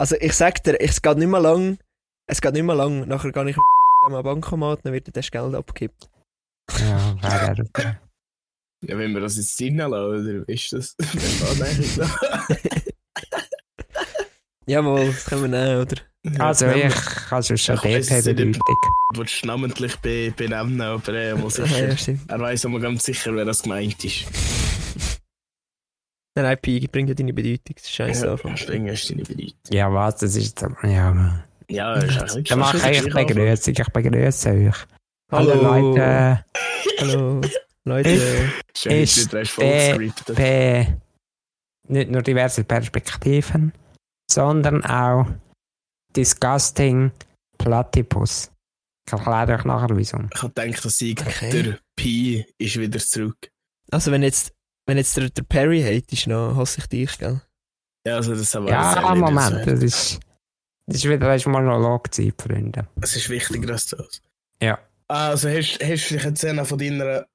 Also ich sag dir, es geht nicht mehr lang, es geht nicht mehr lang, nachher gehe ich am Bankomat, dann wird das Geld abgekippt. Ja, wäre okay. Ja, wenn wir das jetzt reinlassen, oder ist das? So. Jawohl, das können wir nehmen, oder? Also ich, also schon Ich dort es nicht, bedeutung. willst du namentlich be benennen, aber er muss Ja, sicher. ja. Er weiß aber ganz sicher, wer das gemeint ist. Nein, nein, Pi, bring ja deine Bedeutung, das ist scheiße Ja. Deswegen ist deine Bedeutung. Ja, was, das ist jetzt, ja. Ja, ist eigentlich nicht Dann mache schlecht, ich ist gleich Begrüßung, ich begrüße euch. Hallo. Hallo Leute, Hallo, Leute. Ist ja Ist vollgescriptet. bei nicht nur diverse Perspektiven, sondern auch Disgusting Platypus. Ich erkläre euch nachher wieso. Ich habe gedacht, dass ich Okay. der Pi ist wieder zurück. Also wenn jetzt, wenn jetzt der, der Perry hat, ist noch, hasse ich dich, gell? Ja, also das aber Ja, Moment, das ist, das ist wieder eine Monologzeit, Freunde. Es ist wichtiger als das. Ja. Ah, Also hast, hast du dich jetzt einer von deiner.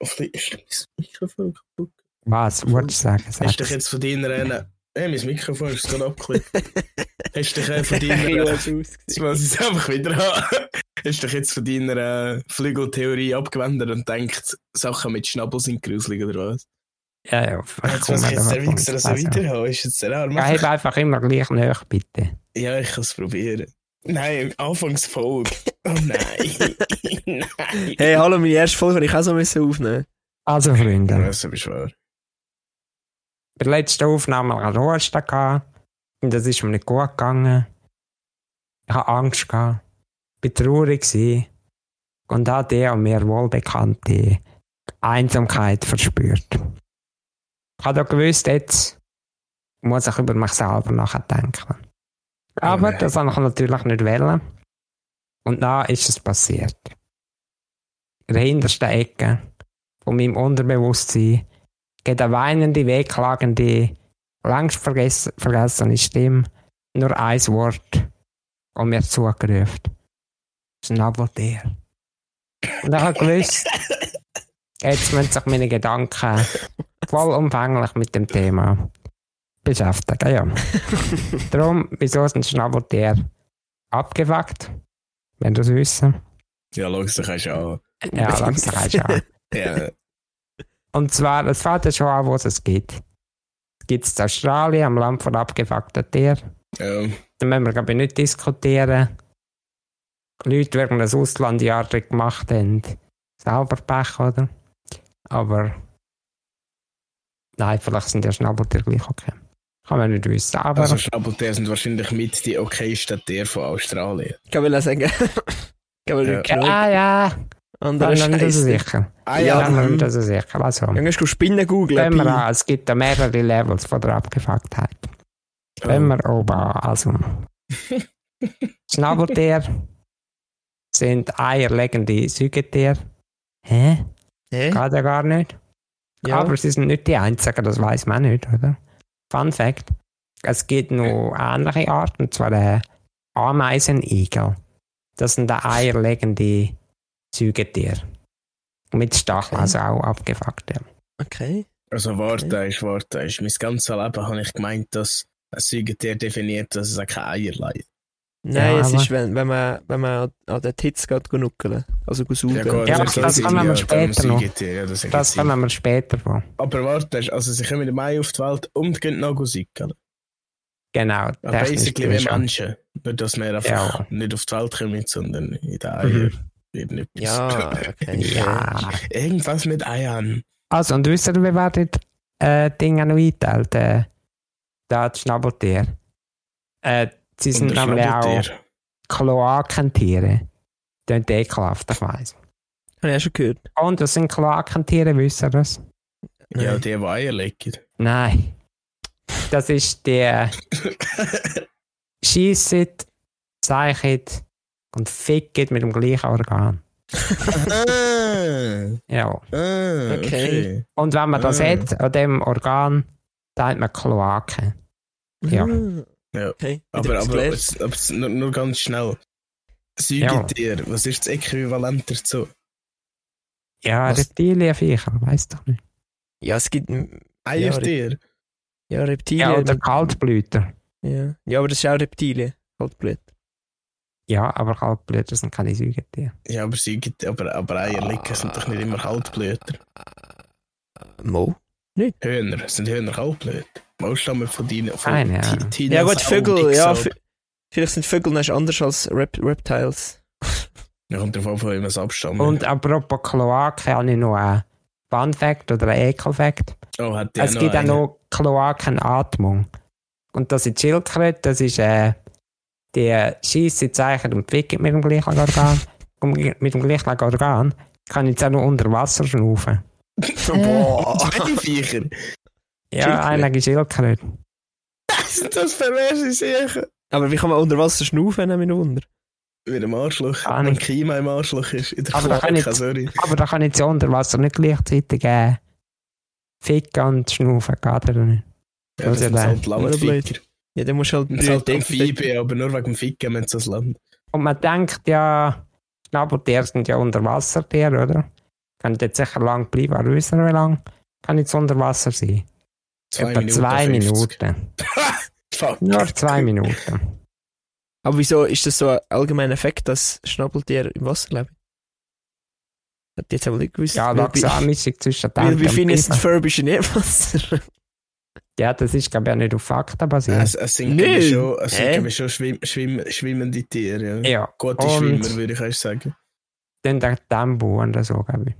Auf die, ist mein Mikrofon kaputt? Was, wolltest du sagen? Hast du dich Sag's. jetzt von deiner. einer- Hey, mein Mikrofon ist gerade abgeklickt. hast du dich äh, von deiner. Jetzt muss ich es einfach wieder haben. Hast du dich jetzt von deiner äh, Flügeltheorie abgewendet und denkt, Sachen mit Schnabel sind gruselig oder was? Ja, ja, Jetzt muss ich jetzt der Wichser so weiterhaben. Ist jetzt der Arm? Bleib einfach immer gleich nach, bitte. Ja, ich kann es probieren. Nein, Anfangsfolge. Oh nein. nein. Hey, hallo, meine erste Folge habe ich auch so müssen aufnehmen. Also, Freunde, Das ist wahr. bei der letzten Aufnahme an Ruhestand gehabt. Und das ist mir nicht gut gegangen. Ich hatte Angst gehabt. Ich war traurig gewesen. Und habe die an mir wohlbekannte Einsamkeit verspürt. Ich habe doch gewusst, jetzt muss ich über mich selber nachdenken. Aber nein. das habe ich natürlich nicht wollen. Und dann ist es passiert. In der hintersten Ecke von meinem Unterbewusstsein geht eine weinende, wehklagende, längst vergess vergessene Stimme nur ein Wort und mir zugerufen. Schnabeltier. Und ich habe gewusst, jetzt müssen sich meine Gedanken vollumfänglich mit dem Thema beschäftigen. Ja. Darum, wieso ist ein Schnabeltier abgefuckt? Wenn du es wissen. Ja, logisch, das kannst du auch. Ja, langsam kannst du auch. Ja, Und zwar, es fängt ja schon an, wo es es gibt. Es gibt es in Australien, am Land von abgefuckten Tieren. ja. Da müssen wir, glaube ich, nicht diskutieren. Die Leute, die irgendein Auslandjahr gemacht haben, selber Pech, oder? Aber nein, vielleicht sind ja Schnabeltiere gleich okay. Kann man nicht wissen. Aber Also Schnabeltiere sind wahrscheinlich mit die okaysten Tiere von Australien. Ich will sagen. Ich will Ja. nicht ja, ja, andere ich bin mir nicht so Scheiße. sicher. Ah Ja, Ich bin mir hm. nicht so sicher. Also, Dann du Spinnen googeln. wenn wir an, es gibt da mehrere Levels von der Abgefucktheit. Wenn wir oben an, also. Schnabeltiere sind eierlegende Säugetiere. Hä? Hä? Geht ja gar nicht. Ja. Aber sie sind nicht die einzigen, das weiß man nicht, oder? Fun Fact: Es gibt noch ähnliche Arten, und zwar der Ameisenigel. Das sind der eierlegende Säugetiere. Mit Stacheln, also auch abgefuckt. Ja. Okay. Also warte, ist, warte, ist. Mein ganzes Leben habe ich gemeint, dass ein Säugetier definiert, dass es auch keine Eier leidet. Nein, Ja, es ist, wenn, wenn man, wenn man an den Tits geht, nuckeln. Also saugen. gut, Ja, das das kommen wir ja später noch. Ja, das Das kommen wir später vor. Aber warte, also sie kommen im Mai auf die Welt und gehen noch säugeln. Genau. Ja, basically wie. Menschen. Nur, dass wir einfach Ja. nicht auf die Welt kommen, sondern in den Eier Mhm. Ja, okay. Ja. Irgendwas mit Eiern. Also, und wisst ihr, wie werden äh, Dinge noch eingeteilt? Äh, da die Schnabeltiere. Äh, sie sind nämlich auch. Kloakentiere. Klingt ekelhaft, ich weiss. Habe ich auch schon gehört. Und was sind Kloakentiere, wisst ihr das? Ja, Nein. die, die Eier legen. Nein. Das ist der Schiessen, Zeichen und Ficken mit dem gleichen Organ. ah, Ja. ah, Okay. okay. Und wenn man das Ah. hat, an dem Organ, dann hat man Kloaken. Ja. Ah, Ja. Okay. Aber, aber, jetzt- nur, nur ganz schnell. Säugetier, was ist das Äquivalent dazu? Ja, Was? Reptilienviecher, weißt doch nicht. Ja, es gibt. Eiertier? Ja, Reptilien. Ja, oder Kaltblüter. Ja. ja, aber das ist auch Reptilien. Kaltblüter. Ja, aber Kaltblüter sind keine Säugetiere. Ja, aber, Säuge, aber, aber Eierlicker sind doch nicht immer Kaltblüter. Mo? Hühner, sind Hühner Kaltblüter? Mal stammen von deinen. Von Ahnung. Tinas Ja gut, Vögel, ja. Vielleicht sind Vögel noch anders als Rep Reptiles. Ja, kommt davon, von wem es abstammen. Und apropos Kloaken habe ich noch einen Fun Fact oder einen Ekel-Fact. oh, hat die Es noch gibt auch noch Kloakenatmung. Und das ist Schildkröte, das ist äh, die scheisse Zeichen und ficken mit dem gleichen Organ. Mit dem gleichen Organ kann ich jetzt auch noch unter Wasser schnaufen. Boah. Zwei Viecher. Ja, Schildkröte. einige Schildkröte. Sind das perverse Sachen? Aber wie kann man unter Wasser schnaufen, nehme ich Wunder. Wie im Arschloch. Ah, Wenn nicht. Klima im Arschloch ist. In der Aber da kann ich- sorry. Aber da kann ich jetzt unter Wasser nicht gleichzeitig äh, ficken und schnaufen, geht oder nicht? Ja, Das das ist ja halt der- Landficker. Ja, dann musst du halt Das sind halt Amphibien, aber nur wegen dem Ficken haben sie das Land. Und man denkt ja, Schnabeltiere sind ja Unterwassertiere, oder? Kann jetzt sicher lang bleiben, aber wissen wir, wie lang kann jetzt unter Wasser sein? Etwa zwei 50. Minuten. Fuck. Nur zwei Minuten. Aber wieso ist das so ein allgemeiner Effekt, dass Schnabeltiere im Wasser leben? Hat die jetzt aber nicht gewusst. Ja, Laxamischung zwischen bei- Weil wie Biber. und Ferb ist in Wasser. Ja, das ist, glaube ich, auch nicht auf Fakten basiert. Es, es sind, glaube ich, schon, es sind, ich, schon schwimm, schwimm, schwimmende Tiere. Ja. ja, Gute Und- Schwimmer, würde ich erst sagen. dann der Dambu und so, glaube ich.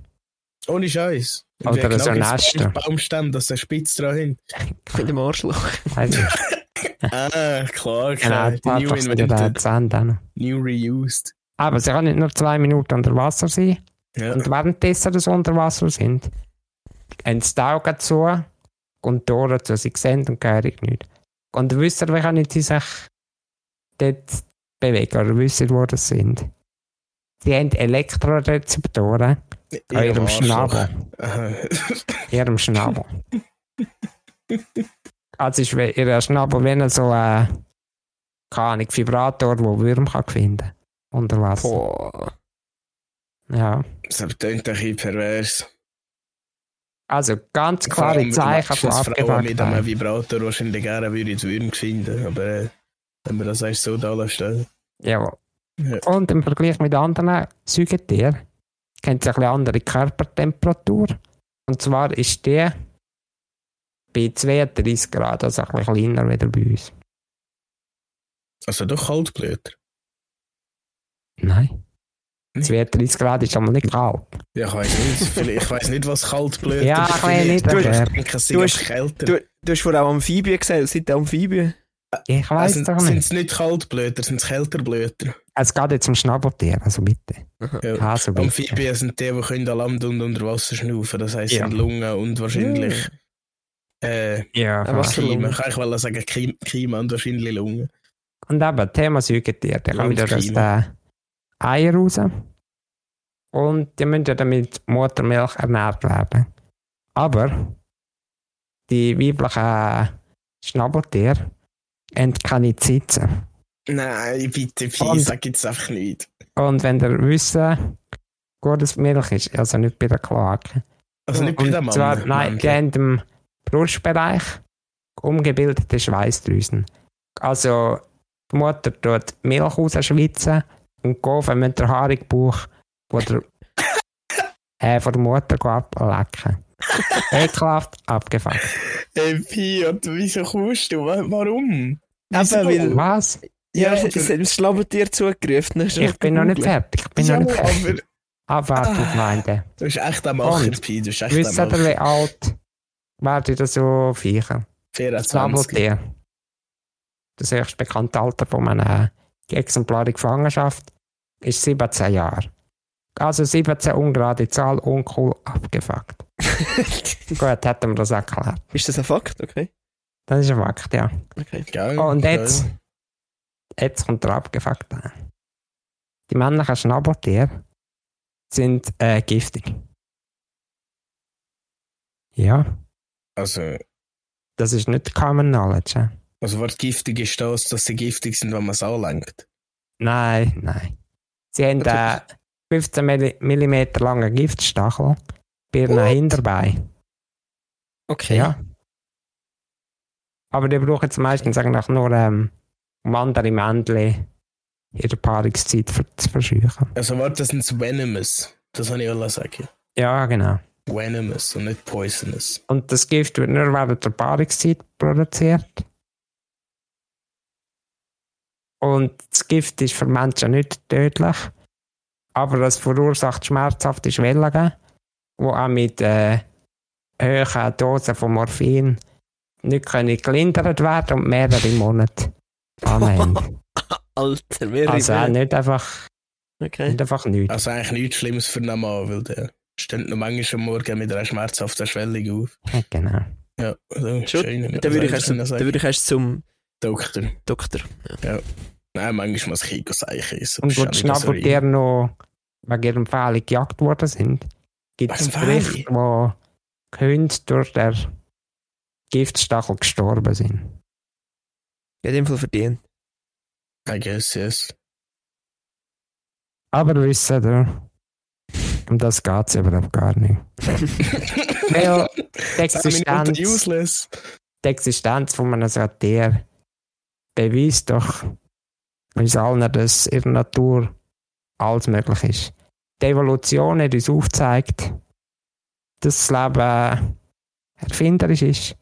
Ohne Scheiß. Oder so Nester. Baumstämme, dass er spitz dran hin. In dem Arschloch. Nicht. Ah, klar, Genau, klar. hat New invented. New reused. Aber sie kann nicht nur zwei Minuten unter Wasser sein. Ja. Und währenddessen das unter Wasser sind, haben sie die Augen zu und die Ohren zu. Sie sehen und hören nicht. Und wisst ihr, wie können sie sich dort bewegen? Oder wisst ihr, wo das sind? Sie haben Elektrorezeptoren Ja, ihrem. Schnabel. Ihrem Schnabel. also ist ihr Schnabel wie so ein keine Ahnung, Vibrator, der Würm kann finden unter Wasser. Boah. Ja. Das klingt ein bisschen pervers. Also ganz klare Zeichen von Frauen mit einem. Vibrator wahrscheinlich gerne würde ins Würm finden. Aber äh, wenn man das erst so da lässt. äh, Ja. Ja. Und im Vergleich mit anderen Säugetieren kennt sie eine andere Körpertemperatur. Und zwar ist die bei 32 Grad, also ein bisschen kleiner wieder bei uns. Also doch Kaltblüter. Nein. Nicht? 32 Grad ist einmal nicht kalt. Ja, ich weiß nicht. Ich weiß nicht, was Kaltblüter Ja, ich weiß nicht, Du, aber- Du hast- kälter. Du, du hast vorhin auch Amphibien gesagt. Sind die Amphibien? Ich weiß also, doch sind nicht. es nicht Kaltblüter, sind es Kälterblüter. Es geht jetzt um Schnabeltier, also bitte. Ja. Also bitte. Amphibien sind die, die können an Land und unter Wasser schnaufen. Das heisst, Ja. sind Lungen und wahrscheinlich äh, Ja, Aber was- Kiemen. Lungen. Ich kann eigentlich sagen Kiem- Kiemen und wahrscheinlich Lungen. Und eben, Thema Säugetier, da kommen wieder aus den Eier raus. Und die müssen ja dann mit Muttermilch ernährt werden. Aber die weiblichen Schnabeltiere haben keine Zitzen. Nein, bitte, bitte, Und- sag jetzt einfach nicht. Und wenn ihr wissen, gutes Milch ist, also nicht bei der Kloake. Also nicht bei Und der Mann. zwar, nein, die haben im Brustbereich umgebildete Schweißdrüsen. Also die Mutter tut Milch rausschwitzen und die Gaufe mit der haarigen Bauch von der, äh, von der Mutter ablecken. Ekelhaft abgefuckt. Ey, Piot, wieso kommst du? Wa- Warum? Eben, Was? Ja, Ja, es es hat das Schlabbertier zugerufen. du Ich bin noch nicht fertig. Ich bin Wieso? noch nicht fertig. Aber Abwarten, Ah. Gemeinde. du bist echt am Machen, Und? Pi. Du bist echt Wisst am ihr, wie alt werden da so Viecher? 24. Schnabeltier. Das höchst bekannte Alter von einer exemplaren Gefangenschaft ist 17 Jahre. Also 17 ungerade Zahl, uncool, abgefuckt. Gut, hätten wir das erklärt. Ist das ein Fakt? Okay. Das ist ein Fakt, ja. okay. Geil, Oh, und geil. jetzt, jetzt kommt der abgefuckte. Die männlichen Schnabeltiere sind äh, giftig. Ja, Also, das ist nicht common knowledge. hä? also was giftig ist das, dass sie giftig sind, wenn man es anlenkt? Nein, nein. Sie haben äh, 15 mm langen Giftstachel bei ihren What? Hinterbeinen. Okay. Ja. Aber die brauchen jetzt meistens eigentlich nur ähm, um andere Männchen ihre Paarungszeit für, zu verscheuchen. Also warte, das sind Venomous. Das habe ich alles sagen. Ja, genau. Venomous und nicht Poisonous. Und das Gift wird nur während der Paarungszeit produziert. Und das Gift ist für Menschen nicht tödlich, aber es verursacht schmerzhafte Schwellungen, die auch mit äh, hohen Dosen von Morphin nicht können gelindert werden und mehrere Monate anhängen. Alter, mehrere Also auch nicht einfach, Okay. nicht einfach nichts. Also eigentlich nichts Schlimmes für einen Mann, weil der steht noch manchmal am Morgen mit einer schmerzhaften Schwellung auf. Genau. Ja, also, Schon, schön. dann würde ich, erst dann würde ich erst zum Doktor. Doktor. Nein, manchmal muss ich Seichen essen. Und wo die Schnabeltiere noch wegen ihrem Fehler gejagt worden sind, gibt es Berichte, wo die Hunde durch den Giftstachel gestorben sind. Ja, in dem Fall verdient. I guess, yes. Aber wisst ihr, um das geht es überhaupt gar nicht. Weil die Existenz, die Existenz von einem solchen Tier beweist doch uns allen, dass in der Natur alles möglich ist. Die Evolution hat uns aufgezeigt, dass das Leben erfinderisch ist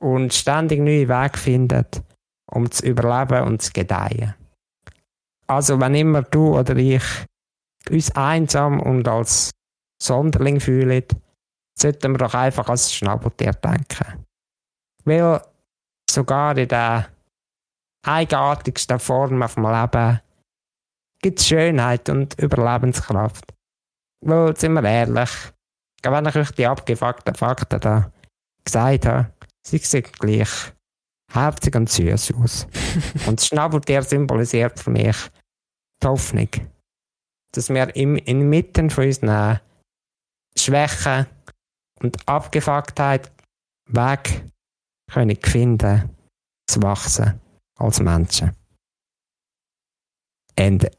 und ständig neue Wege findet, um zu überleben und zu gedeihen. Also, wenn immer du oder ich uns einsam und als Sonderling fühlen, sollten wir doch einfach als Schnabeltier denken. Weil sogar in der eigenartigsten Form auf dem Leben gibt Schönheit und Überlebenskraft. Weil, sind wir ehrlich, wenn ich euch die abgefuckten Fakten da gesagt habe, sie sehen gleich herzig und süß aus. und das Schnabeltier symbolisiert für mich die Hoffnung, dass wir im, inmitten von unseren Schwächen und Abgefucktheit Weg können finden, zu wachsen als Menschen. Ende.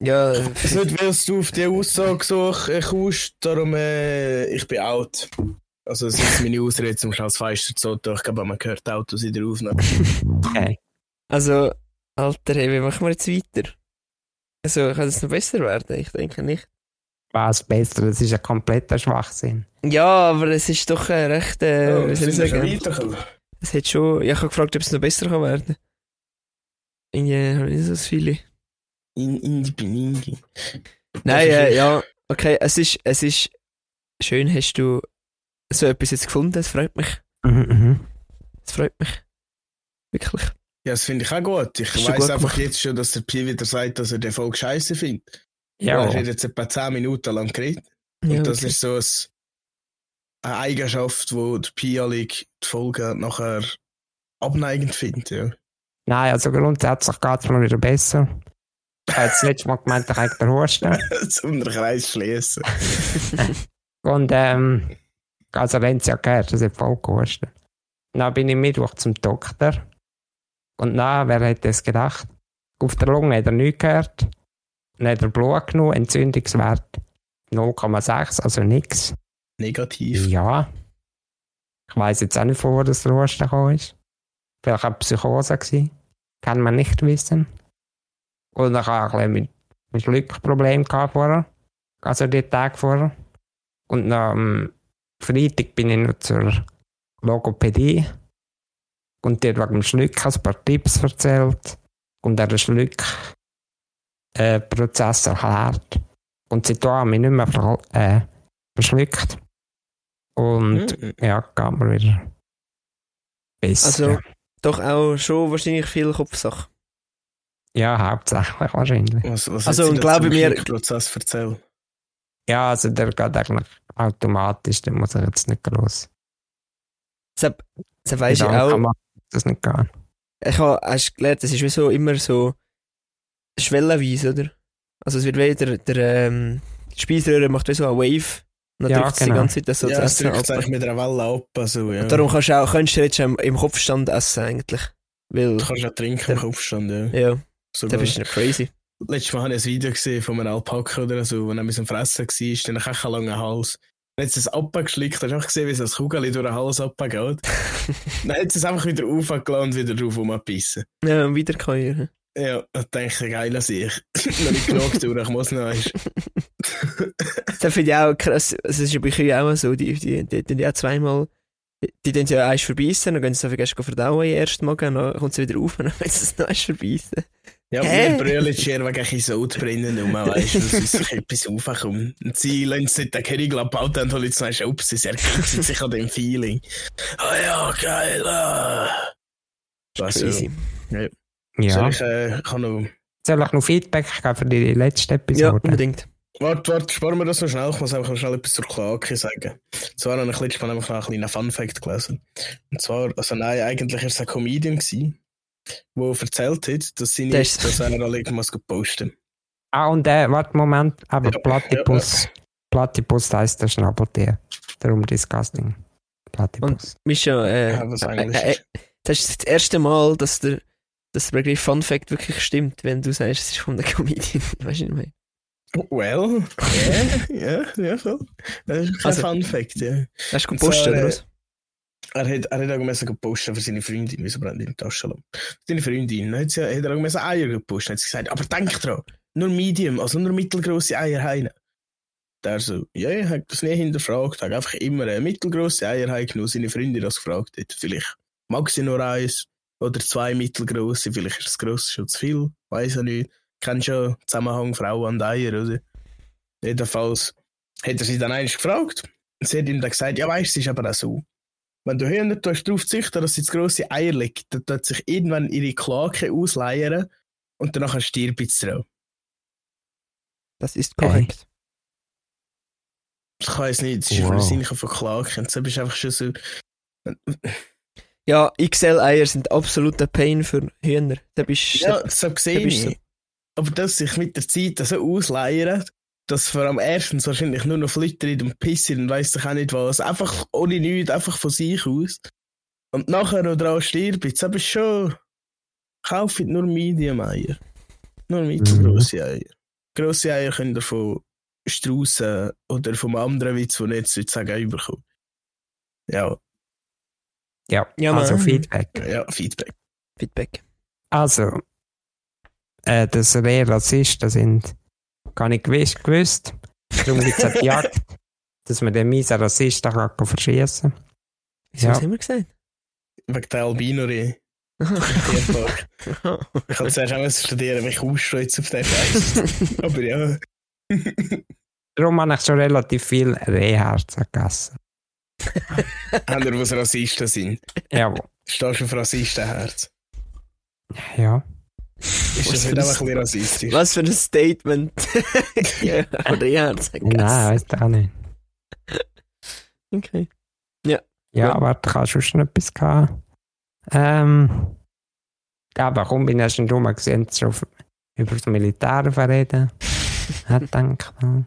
Ja, Es ist nicht, weil du auf die Aussage so kommst, darum äh, ich bin out. Also das ist meine Ausrede zum schnell das Fenster zu tun. Ich glaube, man hört Autos in der Aufnahme. Okay. also, Alter, hey, wie machen wir jetzt weiter? Also, kann es noch besser werden? Ich denke nicht. Was besser, das ist ein kompletter Schwachsinn. Ja, aber es ist doch äh, recht, äh, Oh, wie soll ich sind wir schon sagen? Es hat schon, ich habe gefragt, ob es noch besser kann werden. Irgendwie habe ich nicht so das Feeling. In, in, bin Indi. Nein, äh, ja, okay, es ist, es ist schön, hast du so etwas jetzt gefunden, es freut mich. Mhm, mhm. Es freut mich. Wirklich. Ja, das finde ich auch gut. Ich weiß einfach gemacht. jetzt schon, dass der Pi wieder sagt, dass er den Folge scheiße findet. Ja, Er hat jetzt etwa 10 Minuten lang geredet. Und Ja, das okay. ist so ein, eine Eigenschaft, wo der Pi-Allig die Folge nachher abneigend findet. Ja. nein, also grundsätzlich geht es mir wieder besser. Ich habe das letzte Mal gemeint, ich habe den Husten. Zum Kreis schließen. Und ähm, also wenn sie ja gehört, das hat voll gehustet. Dann bin ich Mittwoch zum Doktor. Und na, wer hätte das gedacht? Auf der Lunge hat er nichts gehört. Dann hat er Blut genommen, Entzündungswert 0,6, also nichts. Negativ. Ja. Ich weiß jetzt auch nicht, von wo das der Husten gekommen ist. Vielleicht eine Psychose gewesen. Kann man nicht wissen. Und ich ein bisschen mit, Glückproblem vorher. Also die Tage vorher. Und am Freitag bin ich noch zur Logopädie. Und hat wegen dem Schluck ein paar Tipps erzählt. Und er Schluck äh, Prozess erklärt. Und seitdem habe ich mich nicht mehr äh, verschluckt. Und Mhm. ja, geht mir wieder besser. Also, doch auch schon wahrscheinlich viel Kopfsache. ja, hauptsächlich wahrscheinlich. Was, was Also, und glaube mir- Prozess erzählen? Ja, also der geht eigentlich automatisch, den muss ich jetzt nicht groß. Deshalb, deshalb weisst du auch, das nicht gehen. ich habe, hast du gelernt, es ist wie so immer so schwellenweise, oder? Also es wird wieder, der, ähm, die Speiseröhre macht wie so eine Wave. Dann Ja, drückt genau. die ganze Zeit das so ja, essen drückt sich eigentlich mit einer Welle ab. Also, ja. Und darum kannst du auch, könntest du jetzt im, Kopfstand essen, eigentlich. Weil, du kannst ja trinken im Kopfstand. Ja. ja, da Sogar. bist du nicht crazy. Letztes Mal habe ich ein Video gesehen von einem Alpaka oder so, wo er mit dem Fressen war, dann hat er einen langen Hals. Dann hat es ein Appa geschlickt, hast du einfach gesehen, wie so ein Kugel durch den Hals abgeht. dann hat es einfach wieder aufgelassen und wieder drauf rumgebissen. Ja, und wiederkäuern. Ja, da denke ich, geil an ich. noch nicht genug durch, ich muss noch eins. Das finde ich auch krass. Also, es ist bei Kühen auch so, die, die, die, auch zweimal, die, tun ja eins verbeissen, dann gehen sie einfach erst verdauen im ersten Mal, dann kommt sie wieder auf und dann wollen sie es noch eins verbeissen. Ja, Hä? wir brüllen schon wegen ein Sod brennen um, weißt du, dass sich etwas aufkommt. Und sie lassen es nicht den Kerigel abbauen, dann holen sie noch ups, sie erkennen sich an dem Feeling. Ah ja, geil, ah. Was Crazy. Soll Ja. ich, äh, kann noch... Soll ich noch Feedback geben für die letzte Ja, Episode? unbedingt. Warte, warte, sparen wir das noch schnell. Ich muss einfach noch schnell etwas zur Klage sagen. Zwar habe ich letztes Mal einfach noch einen kleinen Fun-Fact gelesen. Und zwar, also nein, eigentlich war es ein Comedian, gewesen, der erzählt hat, dass, seine, Das- dass er alle muss posten Ah, und äh, warte, Moment, aber Ja, Platypus. Platypus heisst der Schnabeltier. Darum disgusting. Platypus. Mischa, äh, Ja, was äh, äh, das ist das erste Mal, dass der, dass der Begriff Fun Fact wirklich stimmt, wenn du sagst, es ist von der Comedian. Weißt du nicht mehr? Well, ja, ja, ja, voll. Das ist kein Also- Fun-Fact, ja. Hast du Und gepostet, zwar, oder äh, was? Er hat, er hat auch müssen gepostet für seine Freundin, wieso brennt in die Tasche lassen. Seine Freundin, dann hat, sie, hat er auch müssen Eier gepostet, hat sie gesagt, aber denk dran, nur Medium, also nur mittelgroße Eier heine. Der so, ja, ich hab das nie hinterfragt, hat einfach immer eine mittelgroße Eier heim genommen, seine Freundin das gefragt hat. Vielleicht mag sie nur eins oder zwei mittelgroße, vielleicht ist das grosse schon zu viel, weiß ich nicht. Kennst schon Zusammenhang Frau und Eier, oder? Jedenfalls hat er sie dann eigentlich gefragt. Und sie hat ihm dann gesagt, ja weißt, es ist aber auch so. Wenn du Hühner tust, darauf züchten, dass sie zu grosse Eier legt, dann tut sich irgendwann ihre Klake ausleiern und danach stirbt es drauf. Das ist korrekt. Ich weiß nicht, das ist Wow. Sinn von Klaken. Und so bist du einfach schon so. Ja, XL-Eier sind absoluter Pain für Hühner. Da bist Ja, so gesehen. bist ich. Aber dass sich mit der Zeit so ausleiern, dass vor allem erstens wahrscheinlich nur noch flittert und pissert und weiss ich auch nicht was. Einfach ohne nichts, einfach von sich aus. Und nachher noch dran stirbt, jetzt aber schon. Kauft nur Medium-Eier. Nur mittelgroße Eier. Grosse Eier können ihr von Straussen oder vom anderen Witz, den ich jetzt nicht sagen, überkommen. Ja, Ja, Ja, also. Feedback. ja, Feedback. Feedback. Also, äh, dass wir Rassisten sind, gar nicht gewusst. gewusst. Darum gibt es auch die Jagd, dass man den miesen Rassisten kann verschießen kann. Wieso Ja. was haben wir gesagt? Wegen der Albinorie. Tierpark. Ich habe zuerst auch studieren, mich ausstreizen auf den Scheiß. Aber ja. Darum habe ich schon relativ viel Rehherzen gegessen. Haben wir, was Rassisten sind? Ja, Stehst du auf Rassistenherz? ja. Ist das nicht ein- einfach ein bisschen rassistisch? Was für ein Statement. ja, oder ja, Nein, weiss ich auch nicht. Okay. Ja, Ja. aber du kannst schon schon etwas gehabt. Ähm, aber komm, bin erst in Roma gesehen, schon über das Militär reden. Hat gedacht, hm.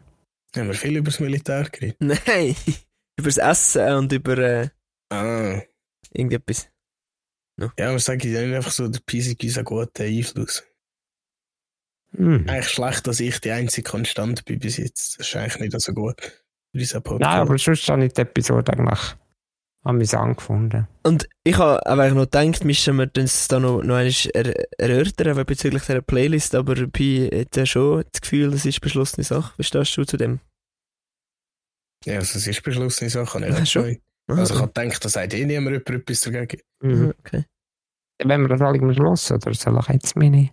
Haben wir viel über das Militär geredet? Nein. über das Essen und über äh, Ah. irgendetwas. Ja, sagen ja nicht einfach so, der Pisi gibt einen guten Einfluss. Hm. Eigentlich schlecht, dass ich die einzige Konstant bin bis jetzt. Das ist eigentlich nicht so gut. Nein, aber sonst habe ich die Episode eigentlich amüsant gefunden. Und ich habe aber noch gedacht, müssen wir das da noch, noch einmal er erörtern, bezüglich dieser Playlist, aber Pi hat ja schon das Gefühl, das ist beschlossene Sache. Wie stehst du zu dem? Ja, also es ist beschlossene Sache. Ja, Nicht schon. schon. Also ich habe gedacht, da sagt eh niemand etwas dagegen. Mhm, okay. Wenn wir das alle am Schluss, oder soll ich jetzt meine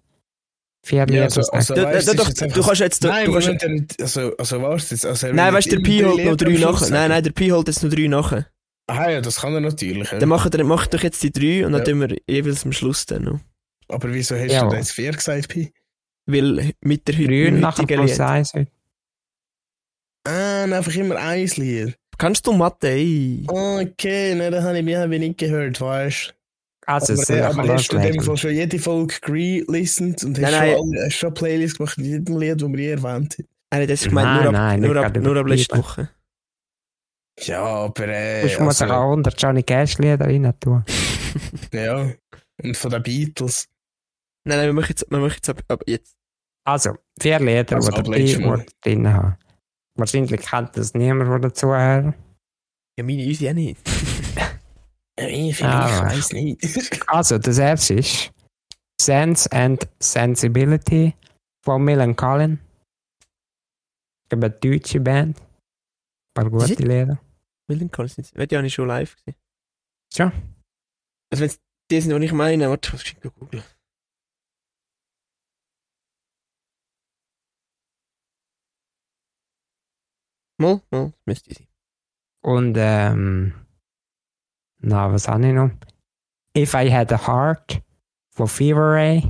vier Lieder also- also- Du, weißt, du, es du, du, kannst jetzt... Du, Nein, du kannst, ja nicht, also, also was jetzt? Also, nein, weißt du, der Pi drei holt noch drei nachher. Nein, nein, der Pi holt jetzt noch drei nachher. Aha, ja, das kann er natürlich. Ja. Dann macht, er, macht doch jetzt die drei und dann Ja. tun wir jeweils am Schluss dann noch. Aber wieso hast Ja. du jetzt vier gesagt, Pi? Weil mit der heutigen nachher plus Lied. eins. heute. Ah, einfach immer ein Lied. Kannst du Mathe, ey? Okay, ne, das habe ich mir nicht gehört, weißt du. Also, Aber, auch aber hast du in dem. Fall schon jede Folge re-listened und hast, Nein, schon, nein. hast schon eine Playlist gemacht mit jedem Lied, das wir je erwähnt haben? Er hat jetzt gemeint, Nein, nur ab, nein, nur nicht ab, nur ab letzter. Woche. Ja, aber äh, Du musst also, auch 100 Johnny Cash Lieder rein tun. ja. Und von den Beatles. Nein, nein, wir machen jetzt, wir machen jetzt ab, ab jetzt. Also, vier Lieder, Also, die ab. Pi drin haben. Wahrscheinlich kennt das niemand, der dazuhört. Ja, meine uns ja nicht. Ja, ich Ah. weiß nicht. Also, das erste ist Sense and Sensibility von Milan Collin. Ich glaube, eine deutsche Band. Ein paar gute ist- Lieder. Milden Collins sind sie. Ja, nicht schon live gesehen. Schon? Also, wenn es die sind, die ich meine, warte, was ich googeln. Mal, mal, das müsste sein. Und, ähm, na, was habe ich noch? If I Had a Heart von Fever Ray.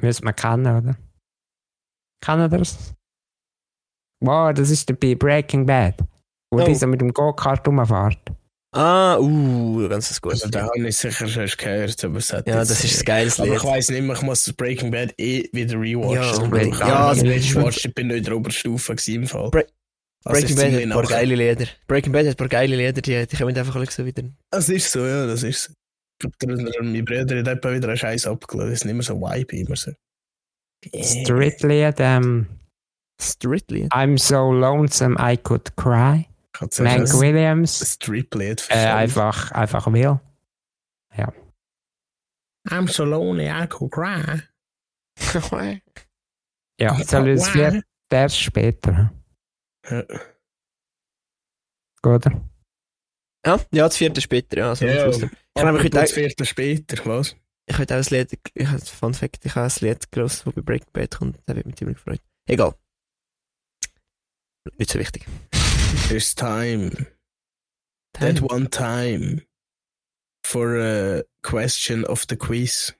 Müssen wir kennen, oder? Kennen das? Wow, das ist der bei Breaking Bad. Wo Oh. dieser mit dem Go-Kart rumfährt. Ah, uh, ganz gut. Also, da habe ich sicher schon gehört, aber es hat Ja, das ist ein geiles Aber Lied. ich weiss nicht mehr, ich muss das Breaking Bad eh wieder Ja, rewatchen. ich Ja, ja, also- also, ich watch, ich bin nicht in der Oberstufe gewesen im Fall. Bre- Breaking Bad hat ein paar geile Lieder. Breaking Bad hat ein paar geile Lieder, die, die kommen einfach alle so wieder. Das ist so, ja, das ist so. Ich glaube, der- der- mein Bruder hat etwa wieder einen Scheiß abgeladen. Das ist nicht mehr so Vibe, immer so. Street-Lied, ähm, Strictly. I'm so lonesome I could cry. Ein Williams. Strip-Lied Äh, einfach, einfach will. I'm so lonely, I could cry. Ja, soll ich Lied erst später? Ja. Gut. Ja, ja, das vierte später, ja. Also Ja. Ich habe heute ein Viertel später, was? ich habe auch ein Lied, ich habe, Fun Fact, ich habe ein Lied gelesen, das bei Breaking Bad kommt, da wird mich ziemlich gefreut. Egal. Nicht so wichtig. There's time. That one time. For a question of the quiz.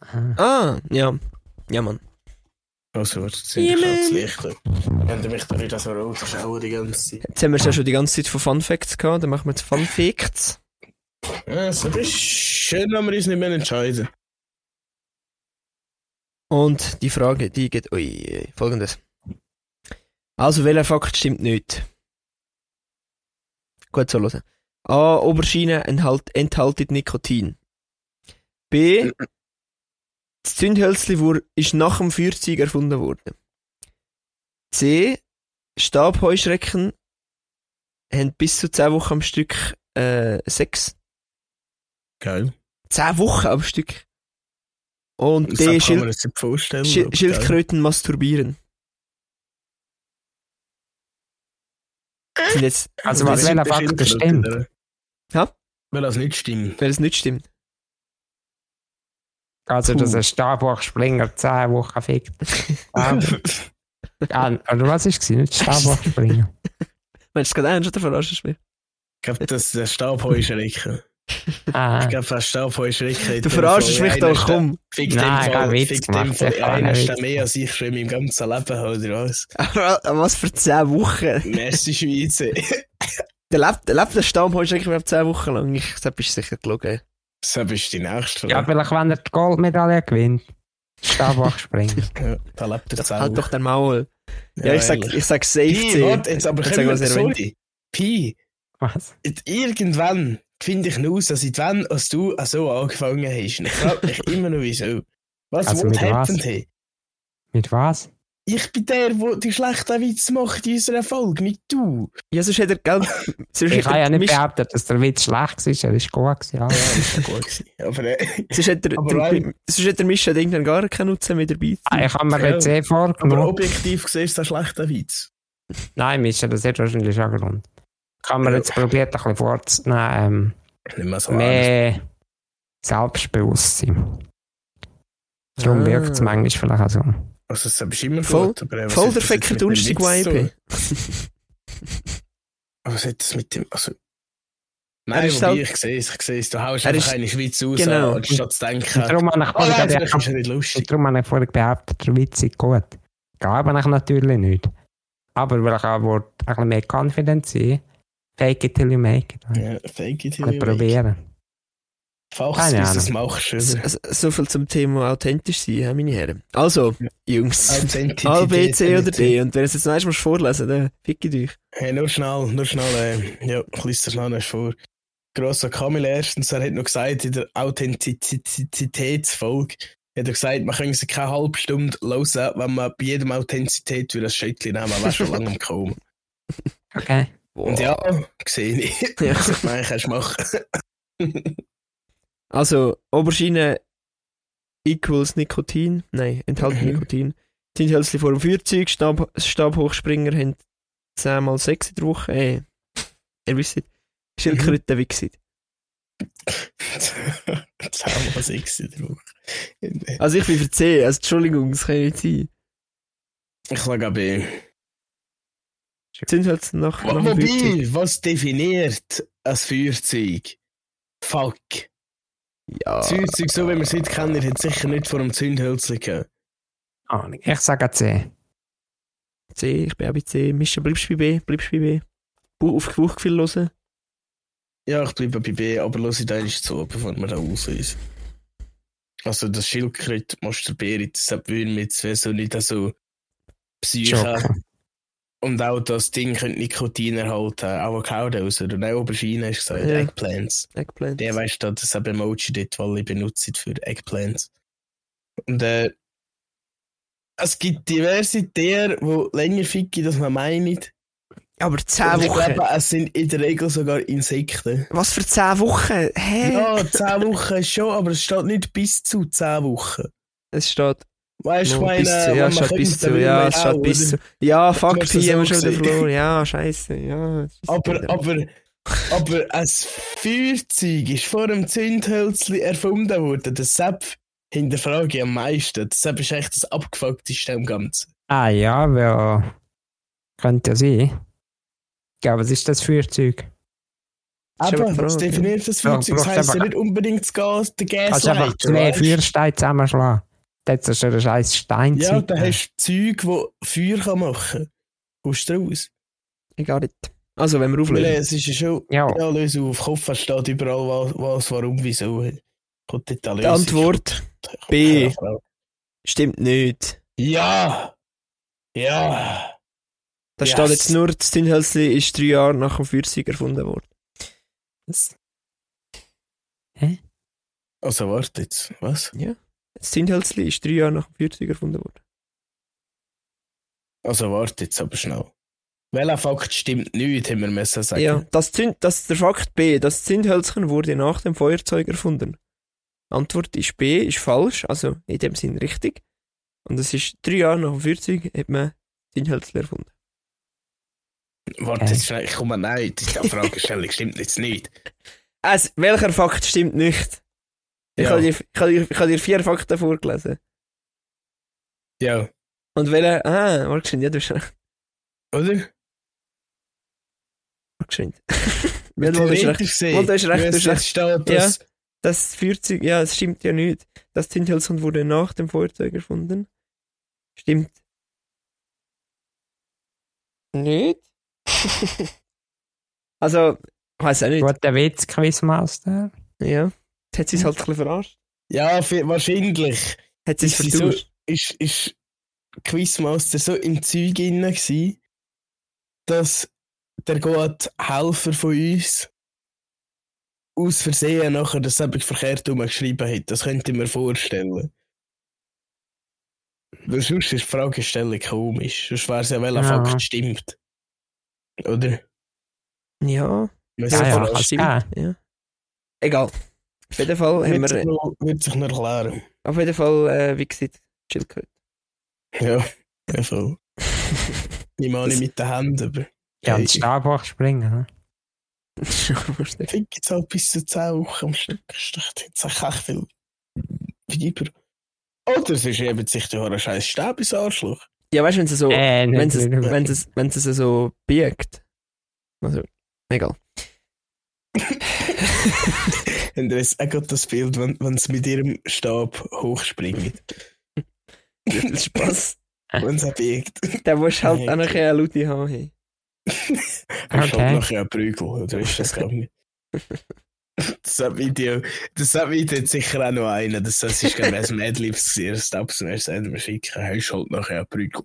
Ah. Ah, ja. Ja, Mann. Also, jetzt sind Ja, ich Mann. das Licht. Wenn du mich da wieder so rausschauen die ganze Zeit. Jetzt haben wir ja schon die ganze Zeit von Fun Facts gehabt, dann machen wir jetzt Fun Facts. Ja, so ist schön, wenn wir uns nicht mehr entscheiden. Und die Frage, die geht, ui, folgendes. Also, welcher Fakt stimmt nicht? Gut so hören. A. Oberschiene enthalt, enthaltet Nikotin. B. Das Zündhölzli wur- ist nach dem Feuerzeug erfunden worden. C. Stabheuschrecken haben bis zu 10 Wochen am Stück äh, Sex. Geil. 10 Wochen am Stück. Und Das D. Schild man sich nicht vorstellen. Schil aber geil. Schildkröten masturbieren. Sind jetzt, Also, Das was sind welcher die Fakt Schildkröten, stimmt? Ja? Weil das nicht stimmt. weil es nicht stimmt. Also, Puh. dass ein Stabhochspringer 10 Wochen fickt. Ah, ah, oder was ist es? Nicht Stabhochspringer. Meinst du, es geht einen schon der Verarschst mir? Ich glaube, das ist der Stabheuschrecken. Ah, Ich glaube, der Stabheuschrecken. Du verarschst mich doch, komm. Fick Nein, ich hab Fall, Witz gemacht, Fall. ich hab Einer einen ist Witz der mehr als ich schon in meinem ganzen Leben oder was? Was für 10 Wochen? Merci, Schweizer. Der lebt, der lebt der Stammheuschrecken überhaupt 10 Wochen lang. Ich, das ist sicher gelogen. So bist du die Nächste. ja, vielleicht, wenn er die Goldmedaille gewinnt. Stabhochspringer. Ja, da lebt er selber. halt doch der Maul. Ja, ich sag, ich sag safe Pi, warte, jetzt aber wir es sorry. Pi, Was? irgendwann finde ich aus, dass seit wann als du auch so angefangen hast. Ich frage mich immer noch, wieso. Was, Also what mit was? happened hey? Mit was? Ich bin der, der die schlechten Witze macht in unserer Folge, nicht du. Ja, sonst hat er, gell, Ich habe ja nicht behauptet, dass der Witz schlecht war. Er ist gut. Gewesen, Ja, ja. ist ja gut gewesen. Aber äh, sonst hat er, Aber der, sonst hat der Mischa irgendwann gar keinen Nutzen mehr dabei. Ah, Ich habe mir Ja. jetzt eh aber vorgenommen. objektiv gesehen ist das ein schlechter Witz. Nein, Mischa, das hat wahrscheinlich schon Grund. Ich habe mir Ja. jetzt probiert, ein bisschen vorzunehmen. Nicht mehr so Ähm, ernst. mehr Selbstbewusstsein. Darum Ah. wirkt es manchmal vielleicht auch so. Also, das ist immer Voll- gut. Aber, Voll der Fecker Dunstig tun? Aber Was hat das mit dem. Also, Nein, wobei halt- ich sehe es, ich sehe es. Du haust einfach ist- eine Schweiz raus, Genau. anstatt zu denken, Und darum habe ich oh vorhin nein, das ist nicht lustig. darum habe ich vorhin behauptet, der Witz ist gut. Glaube ich natürlich nicht. Aber weil ich auch ein bisschen mehr confident sein fake it till you make it. Ja, fake it till you make it. probieren. Fachs, Keine bis Ahnung. das machst du. So, so- viel zum Thema authentisch sein, ja, meine Herren. Also, Ja. Jungs. A, B, C oder D. Und wenn ihr es jetzt noch einmal vorlesen dann fick ich euch. Hey, nur schnell, nur schnell, äh, ja, ich lese das noch vor. Grosser Kamil erstens, er hat noch gesagt, in der Authentizitätsfolge, hat er gesagt, man könnte sie keine halbe Stunde hören, wenn man bei jedem Authentizität für das Schöttchen nehmen, man wäre schon lange am Kommen. Okay. Und ja, sehe ich. Ja. Nein, kannst du machen. Also, Aubergine equals Nikotin. Nein, enthalten Mhm. Nikotin. Zündhölzli vor dem Feuerzeug, Stab, Stabhochspringer haben 10 mal 6 in der Woche. Äh, ihr wisst, Schildkröten wichsen. Zusammen was ich in der Woche. Also ich bin für 10, also Entschuldigung, das kann nicht sein. Ich sage B. Zündhölzli nach, nach. Wobei, was definiert ein Feuerzeug? Fuck. Ja, Feuerzeug, so wie wir es heute kennen, hat sicher nicht vor dem Zündhölzchen gehabt. Ahnung. Ich sage C. C, ich bin auch bei C. Mischa, bleibst du bei B? Bleibst du bei B? Bu auf Bauchgefühl hören. Ja, ich bleibe bei B, aber lass ich da erst zu, bevor wir da auslösen. Also das Schildkröte masturbieren, das würde mir jetzt so nicht so Psyche. Und auch das Ding könnte Nikotin erhalten, Avocados oder nein, Aubergine hast du gesagt, Ja. Eggplants. Eggplant. Der weißt du, das habe Emoji dort, weil ich benutze für Eggplants. Und äh, es gibt diverse Tiere, die länger ficken, als man meint. Aber 10 Und ich Wochen. glaube, es sind in der Regel sogar Insekten. Was für 10 Wochen? Hä? Ja, 10 Wochen schon, aber es steht nicht bis zu 10 Wochen. Es steht. Weißt du, ich No, meine, bis zu, ja, kommt, bis zu. Ja, steht bis zu. Ja, fuck, du haben wir schon wieder verloren. Ja, scheiße. Ja. Aber, aber, aber ein Feuerzeug ist vor dem Zündhölzli erfunden worden. Das Sepp hinterfrage ich am meisten. Das Sepp ist echt das abgefuckteste am Ganzen. Ah ja, wer könnte ja sein. Ja, was ist das Feuerzeug? aber die was definiert das Ja, Feuerzeug? Das heisst ja nicht unbedingt das Gas, der Kannst einfach zwei? Feuersteine zusammenschlagen. Das ist schon ein scheiß Stein. Ja, da hast du Zeug, wo Feuer kann machen kann. Kommst du raus? Egal nicht. Also, wenn wir auflösen. es ist ja schon... Ja, Ja, löse auf. Kopf steht überall was, was warum, wieso. Kommt Die. Antwort B. stimmt nicht. Ja! Ja! Da Yes. steht jetzt nur, das Zündhölzli ist drei Jahre nach dem Feuerzeug erfunden worden. das- Also warte jetzt, was? Das Zündhölzli ist drei Jahre nach dem Feuerzeug erfunden worden. Also warte jetzt aber schnell. Welcher Fakt stimmt nicht, haben wir müssen sagen. Ja, das, Zünd, das ist der Fakt B. Das Zündhölzchen wurde nach dem Feuerzeug erfunden. Antwort ist B, ist falsch, also in dem Sinn richtig. Und es ist drei Jahre nach dem Feuerzeug hat man Zündhölzchen erfunden. Warte jetzt schnell, ich komme nein, die Fragestellung stimmt jetzt nicht. Also, welcher Fakt stimmt nicht? Ich Ja. habe dir, ich habe dir, ich habe dir vier Fakten vorgelesen. Ja, Und welcher, ah, warte geschwind, ja, du hast recht. oder? Warte geschwind. Ja, du hast recht. Gesehen, Mal, du hast recht, du hast jetzt steht, dass... Das Feuerzeug, ja, es stimmt ja nicht. Das Zündhölzchen wurde nach dem Feuerzeug erfunden. Stimmt. Nicht? also, ich weiß auch nicht. guter Witz, Quizmaster. Ja. Hat sie es halt ein bisschen verarscht. Ja, wahrscheinlich Hat sie es ist, sie so, vertauscht. ist, ist Quizmaster so im Zeug inne gsi, dass der gute Helfer von uns aus Versehen nachher das eben verkehrt geschrieben hat. Das könnte ich mir vorstellen. Weil sonst ist die Fragestellung komisch. Sonst wäre es ja, welcher Ja. Fakt stimmt. Oder? Ja, Ja, ja, ja. Egal. Auf jeden Fall haben Wird sich wir, noch- wird sich noch erklären. auf jeden Fall, äh, wie gesagt, Schildkröte. Ja, ja voll. Ich meine mit den Händen, aber. Ja, Hey. und Stab hochspringen. ne? Fick jetzt halt bis zu 10 Wochen am Stück. Das ist doch jetzt echt viel Weiber. Oder es ist eben sich durch einen scheiß Stab ins Arschloch. ja, weißt du, wenn sie so, Äh, wenn sie, wenn sie, wenn sie so biegt. Also, egal. Und er ist auch gerade das Bild, wenn, wenn sie mit ihrem Stab hochspringen. Das ist Spaß. wenn sie biegt. Der muss halt Nee, auch noch eine Laute haben. Hey. Er ist Okay. halt nachher ein Prügel, oder ist das gegangen? Das hat Video, das hat Video hat sicher auch noch einen. Das, das ist ich ein Madlibs. Das mir sagen, wir schicken. Er ist halt nachher ein Prügel.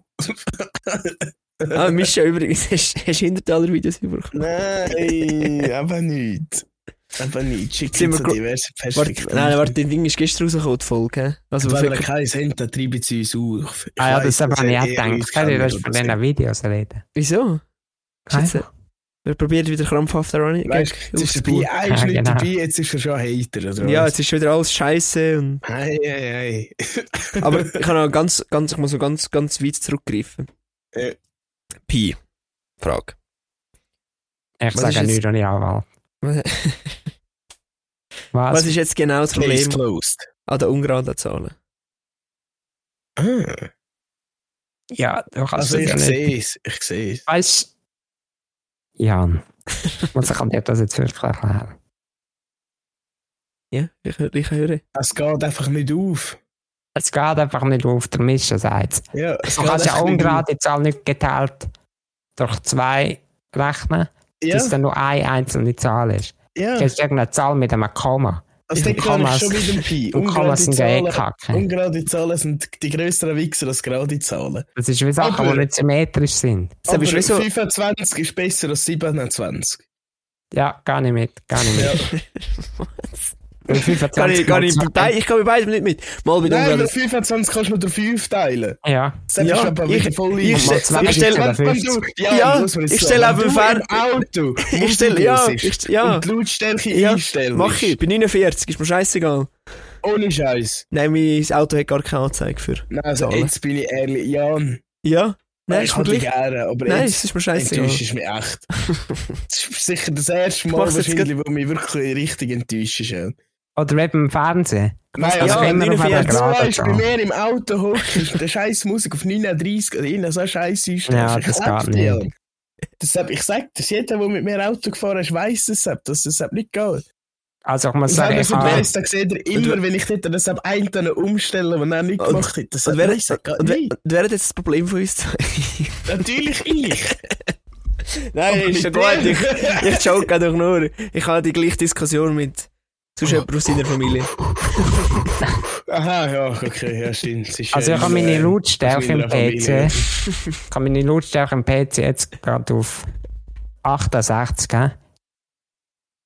Ah, Mischa, übrigens, hast hast du Hintertaler Videos bekommen? Nein, aber nicht. Aber nicht, schick Sind so wir gro- diverse Warte, Perspektiven. nein, warte, das Ding ist gestern rausgekommen, die Folge. Also, Wenn wir keinen haben, dann treiben sie uns auf. Ich Ah ja, weiss, das habe ich auch gedacht. uns Kann ich von diesen Videos reden? wieso? Einfach. er probiert wieder krampfhaft daran Weißt du, jetzt ist er dabei, er ist Ja, nicht genau. dabei, jetzt ist er schon Hater, oder Ja, was? jetzt ist wieder alles scheiße. Und, Hey, hey, hey. aber ich kann auch ganz, ganz, ich muss so ganz, ganz weit zurückgreifen. Ja. Pi. Frage. Ich Was sage jetzt- nichts ohne Anwalt. Was? Was ist jetzt genau das Problem closed. an den ungeraden Zahlen? Ah, ja, du kannst also das ich sehe es, ich sehe es. Weißt Jan, muss ich dir das jetzt wirklich erklären? Ja, ich, ich höre. Es geht einfach nicht auf. Es geht einfach nicht auf der Mischerseite. Ja, es Du kannst ja ungerade Zahl nicht geteilt durch zwei rechnen. Ja, dass dann nur eine einzelne Zahl ist. ja. Das ist irgendeine Zahl mit einem Komma. Also den kann ich schon mit dem Pi. Und Kommas sind ja eh kacke. ungerade Zahlen sind die größeren Wichser als gerade Zahlen. Das ist wie Sachen, Aber- die nicht symmetrisch sind. Das Aber ist so. 25 ist besser als 27. Ja, gar nicht mit. Gar nicht mit. Ja. Weil 25 Kann ich, kann ich, mal bei ich kann bei beidem nicht mit. Mal bei Nein, aber 25 kannst du nur durch 5 teilen. Ja, Das Ja, ist aber ich- wieder voll ich ich stell- Minuten Wenn, wenn 50. du, ja, Ja, ich sagen, stell wenn auf dem du Fer- im Auto Ich stell- ja, ich- ja. und die Lautstärke Ja, einstellen Mach ich, bei 49, ist mir scheißegal. Ohne Scheiß. Nein, mein Auto hat gar keine Anzeige für. Nein, also jetzt bin ich ehrlich, Jan. Ja? Nein, ich ist mir gleich. gerne, aber Nein, jetzt es ist mir scheißegal. enttäuscht mich echt. Das ist sicher das erste Ich Mal wahrscheinlich, wo mich wirklich richtig enttäuscht ist. Ja. oder eben im Fernsehen. Nein, Also ja, immer auf einer wenn weißt, bei mir im Auto hockst und der scheiß Musik auf 39 oder irgendeine so scheiß einstellst. Ja, ich das glaub geht nicht. Jan. Deshalb, ich sag das, jeder, der mit mir Auto gefahren ist, weiss es, dass das deshalb nicht geht. Also ich muss sagen, wenn ich habe... weiss, dann sieht er immer, wenn ich dort deshalb einen dann umstelle, den er nicht gemacht hat. Das Und wer, das geht und, wer, nicht. und wer hat jetzt das Problem von uns? Natürlich ich. Nein, ist ja gut. Ich, ich joke doch nur. Ich habe die gleiche Diskussion mit sonst jemand aus seiner Familie. Aha, ja, okay, ja, stimmt. Es ist, Also ich äh, habe meine Lautstärke im. PC. Ich habe meine Lautstärke im PC jetzt gerade auf 68, gell?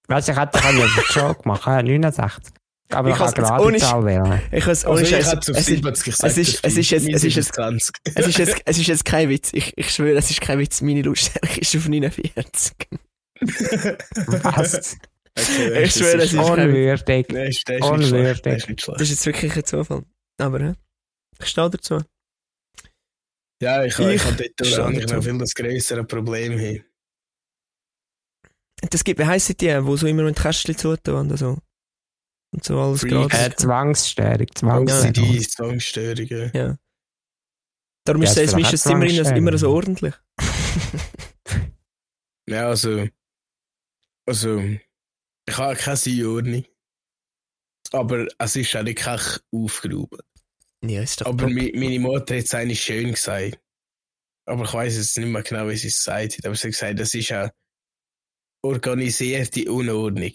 Weißt du, ich hätte einen Joke machen, äh, 69. Aber Ich ich kann gerade ohne die Zahl wählen. Ich has, Also ohne ich Scheiß. es auf Es ist, 70 gesagt. es ist- es ist jetzt- es ist jetzt- 20. es, ist jetzt, es ist jetzt kein Witz. Ich, ich schwöre, es ist kein Witz. Meine Lautstärke ist auf 49. Was? Okay, Ich schwöre, es ist kein. Unwürdig. Nein, ist, ist nicht Unwürdig. Das ist jetzt wirklich ein Zufall. Aber, hä? Ich stehe dazu. Ja, ich, ich, Ich habe dort eigentlich noch viel das größere Problem hier. Das gibt, wie heisst die, wo so immer mit Kästchen zutun und so. Und so alles gratis. Äh, Zwangsstörung. OCD, Zwangsstörung. Zwangsstörungen. Ja. Darum Ja, ist es auch immer, immer Zwangsstörung. so ordentlich. Ja, also. Also. Ich habe keine Einordnung. Aber es ist auch nicht aufgehoben. Ja, ist doch Aber mi, meine Mutter hat es eigentlich schön gesagt. Aber ich weiß jetzt nicht mehr genau, wie sie es gesagt hat. Aber sie hat gesagt, das ist eine organisierte Unordnung.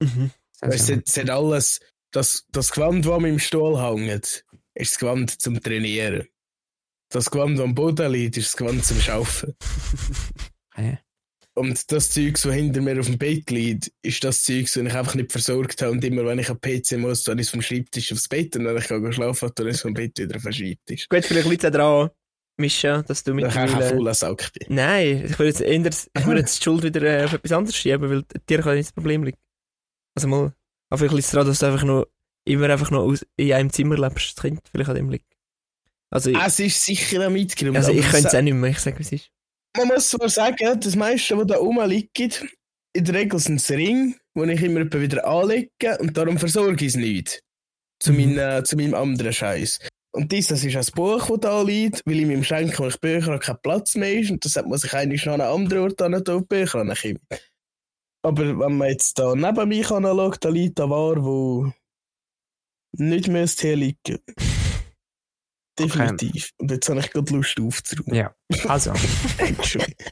Mhm. Weißt, du, es hat alles, das, das Gewand, das am Stuhl hängt, ist das Gewand zum Trainieren. Das Gewand, das am Boden liegt, ist das Gewand zum Schaufen. Und das Zeug, das hinter mir auf dem Bett liegt, ist das Zeug, das ich einfach nicht versorgt habe. Und immer, wenn ich am PC muss, dann ist es vom Schreibtisch aufs Bett und wenn ich gehe schlafen, dann ist es vom Bett wieder den Schreibtisch. Gut, vielleicht liegt es auch daran, Mischa, dass du Dann kann ich mittlerweile... fauler Sack bin. Nein, ich würde jetzt, eher, ich würde jetzt die Schuld wieder äh, auf etwas anderes schieben, weil dir kann nicht das Problem liegen. Also mal, aber vielleicht liegt es daran, dass du einfach noch immer einfach noch aus, in einem Zimmer lebst. Das könnte vielleicht an dem liegen. Also, ich, Es ist sicher ein Mitgrund. also ich könnte es auch nicht mehr, ich sage, wie es ist. Man muss zwar sagen, das meiste, was da rumliegt, in der Regel sind es Ringe, die ich immer wieder anlege und darum versorge ich es nicht. Zu, Mhm. meinen, zu meinem anderen Scheiß. Und dies, das ist ein Buch, das da liegt, weil in meinem Schenk, wo ich Bücher habe, kein Platz mehr ist und deshalb muss ich eigentlich noch an einen anderen Ort an die Bücher ankommen. Aber wenn man jetzt da neben mich anschaut, da liegt eine Ware, wo nicht müsste hier liegen. Definitiv. Und jetzt habe ich gerade Lust aufzuräumen. Ja, also, Entschuldigung.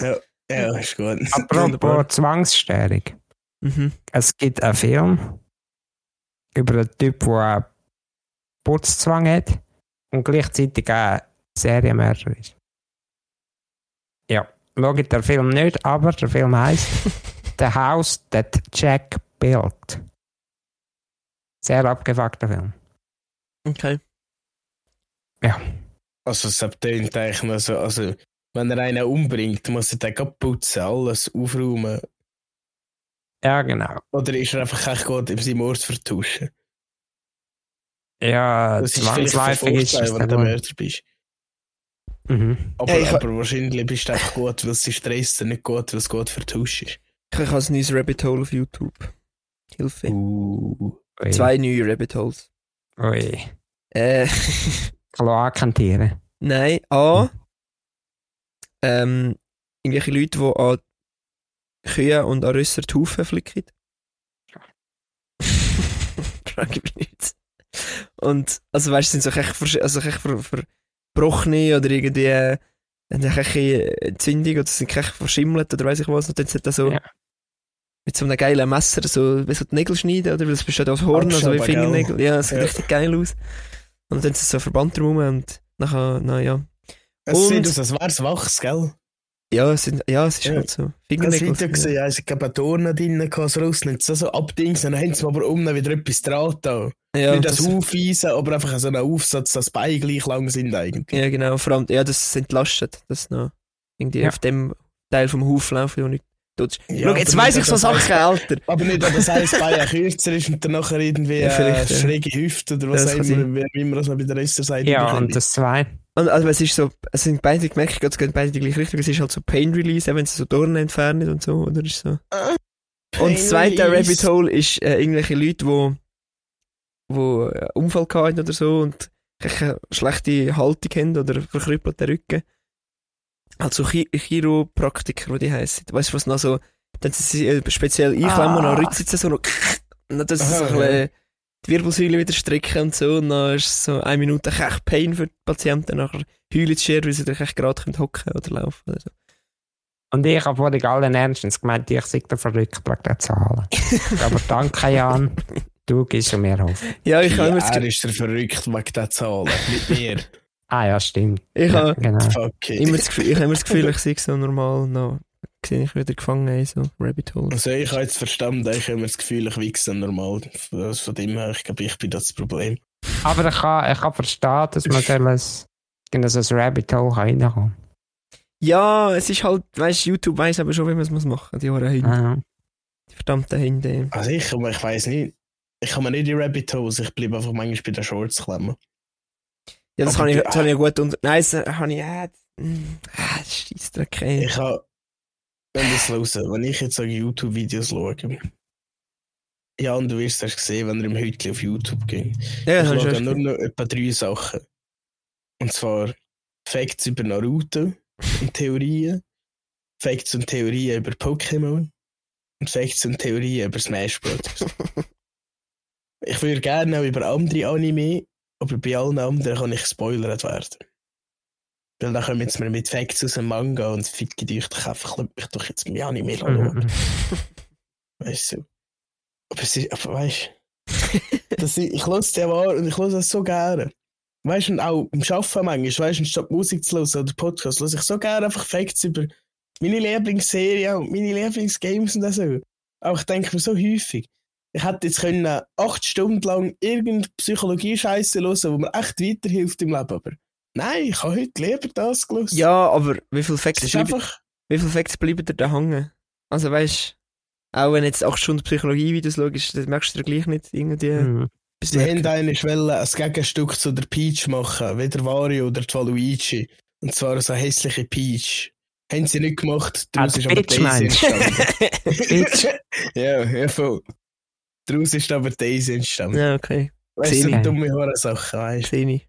ja, ja, ist gut. Apropos Zwangsstörung. Mhm. Es gibt einen Film über einen Typ, der einen Putzzwang hat und gleichzeitig auch Serienmörder ist. Ja, schaut der Film nicht, aber der Film heisst The House That Jack Built. Sehr abgefuckter Film. Okay. Ja. Also, es tönt eigentlich noch so, also, wenn er einen umbringt, muss er den grad putzen, alles aufräumen. Ja, genau. Oder ist er einfach echt gut, in seinem Ort zu vertuschen? Ja, Das ist zwangsläufig ist es wenn dann du. Mörder bist. Mhm. Aber, Hey, ich- aber wahrscheinlich bist du einfach gut, weil es stresst, und nicht gut, weil es gut vertuscht ist. Ich habe ein neues Rabbit Hole auf YouTube. Hilfe. Uh. Zwei neue Rabbit Holes. Ui. Äh, Kloakentiere. nein, A. Ähm, irgendwelche Leute, die an Kühe und an Rösser die Hufe flicken. Frage ich mich nicht. Und, also weißt du, sind so echt, versch- also echt ver, verbrochene oder irgendwie, äh, eine Entzündung oder sind echt verschimmelt oder weiss ich was. Und dann sind da so, Ja. mit so einem geilen Messer so, wie so die Nägel schneiden, oder? Weil es besteht aus Horn, also wie Fingernägel. Ja, es sieht Ja. richtig geil aus. Und dann ist es so Verband drum und nachher, na ja. Es Und- sieht aus, als wäre es wachs, gell? Ja, es, sind, ja, es ist Ja. halt so. Ich habe das Fingernägel. Video gesehen, ja, ich habe eine Turne drin, so rausnimmt, so, so abdings, und dann haben sie aber unten wieder etwas dran da. Ja, Nicht das, das Aufeisen, aber einfach so einen Aufsatz, dass die Beine gleich lang sind eigentlich. ja, genau. Vor allem, ja, das entlastet. Das noch irgendwie Ja. auf dem Teil vom Haufen laufen, wo nicht Ja, Schau, jetzt weiss ich dass so Sachen, Alter. Aber nicht, dass das eine Bein kürzer ist und dann nachher irgendwie Ja, äh, schräge Hüfte oder was auch immer, wie, man das noch bei der Rester-Seite Ja, und das zwei. Und, also, es ist so, es sind beide, ich merke, es gehen beide die gleiche Richtung. Es ist halt so Pain Release, wenn sie so Dornen entfernen und so, oder? Ist so. Und das zweite Rabbit Hole ist äh, irgendwelche Leute, wo, wo einen Unfall hatten oder so und eine schlechte Haltung haben oder verkrüppelten Rücken. Also Chi Chiropraktiker, die heißen. Weißt du, was noch so, dann sie sich, äh, speziell einklemmen und Ah. dann rützen sie so noch, und dann sie so ein bisschen die Wirbelsäule wieder strecken und so, und dann ist es so eine Minute echt Pain für die Patienten, nachher heulen sie weil sie dann echt gerade können hocken oder laufen oder so. Und ich habe vorhin allen Ernstens gemeint, ich sei der verrückt wegen der Zahlen. Aber danke, Jan. Du gibst mir Hoffnung. Ja, ich habe das er ist der verrückt wegen der Zahlen, nicht mir. Ah ja, stimmt. ich Ja, habe genau. It. immer das Gefühl, ich habe immer das Gefühl, ich sehe so normal, noch sehe ich wieder gefangen in so Rabbit Hole. Also ich habe jetzt verstanden, ich habe immer das Gefühl, ich wichse normal. Also von dem her, ich glaube, ich bin das Problem. Aber ich kann, ich kann verstehen, dass man dann ein, in so ein Rabbit Hole reinkommen kann. Ja, es ist halt, weißt YouTube weiß aber schon, wie man es muss machen, die Jahre hin, Ah, die verdammten Hände. Also ich, aber ich weiß nicht. Ich kann mir nicht in Rabbit Holes, ich bleibe einfach manchmal bei den Shorts klemmen. Ja, das kann ich, das habe ich ja gut unter... Nein, das habe ich... Äh, ah, Scheissdreck, ey. Ich habe, wenn das hören, wenn ich jetzt so YouTube-Videos schaue, ja, und du wirst es gesehen, wenn er im Hütli auf YouTube ging. Ja, ich habe schaue nur noch etwa drei Sachen. Und zwar Facts über Naruto und Theorien, Facts und Theorien über Pokémon und Facts und Theorien über Smash Bros. ich würde gerne auch über andere Anime, aber bei allen anderen kann ich gespoilert werden. Weil dann kommen jetzt mal mit Facts aus dem Manga und fickt euch doch einfach, mich doch jetzt mein Anime schauen. mhm. Weißt du? Aber ist, aber weißt du, das ich höre dir wahr und ich höre es so gerne. Weißt du, und auch im Arbeiten manchmal, weißt du, statt Musik zu hören oder Podcast, höre ich so gerne einfach Facts über meine Lieblingsserie und meine Lieblingsgames und so. Auch ich denke mir so häufig, ich hätte jetzt können acht Stunden lang irgendeine Psychologie-Scheiße hören, wo mir echt weiterhilft im Leben, aber nein, ich habe heute lieber das gelesen. Ja, aber wie viele Facts bleiben, einfach, wie viele Facts bleiben dir da hängen? Also weißt auch wenn jetzt acht Stunden Psychologie-Videos schaust, dann merkst du dir gleich nicht irgendwie... Mhm. Sie haben wollen ein Gegenstück zu der Peach machen, wie der Wario oder die Waluigi. Und zwar so eine hässliche Peach. Haben sie nicht gemacht, daraus Ah, ist aber Peach Daisy du? entstanden. Peach? ja, ja, voll. Daraus ist aber Daisy entstanden. ja, okay. Weißt du, ich. dumme Horrorsachen, weißt ich.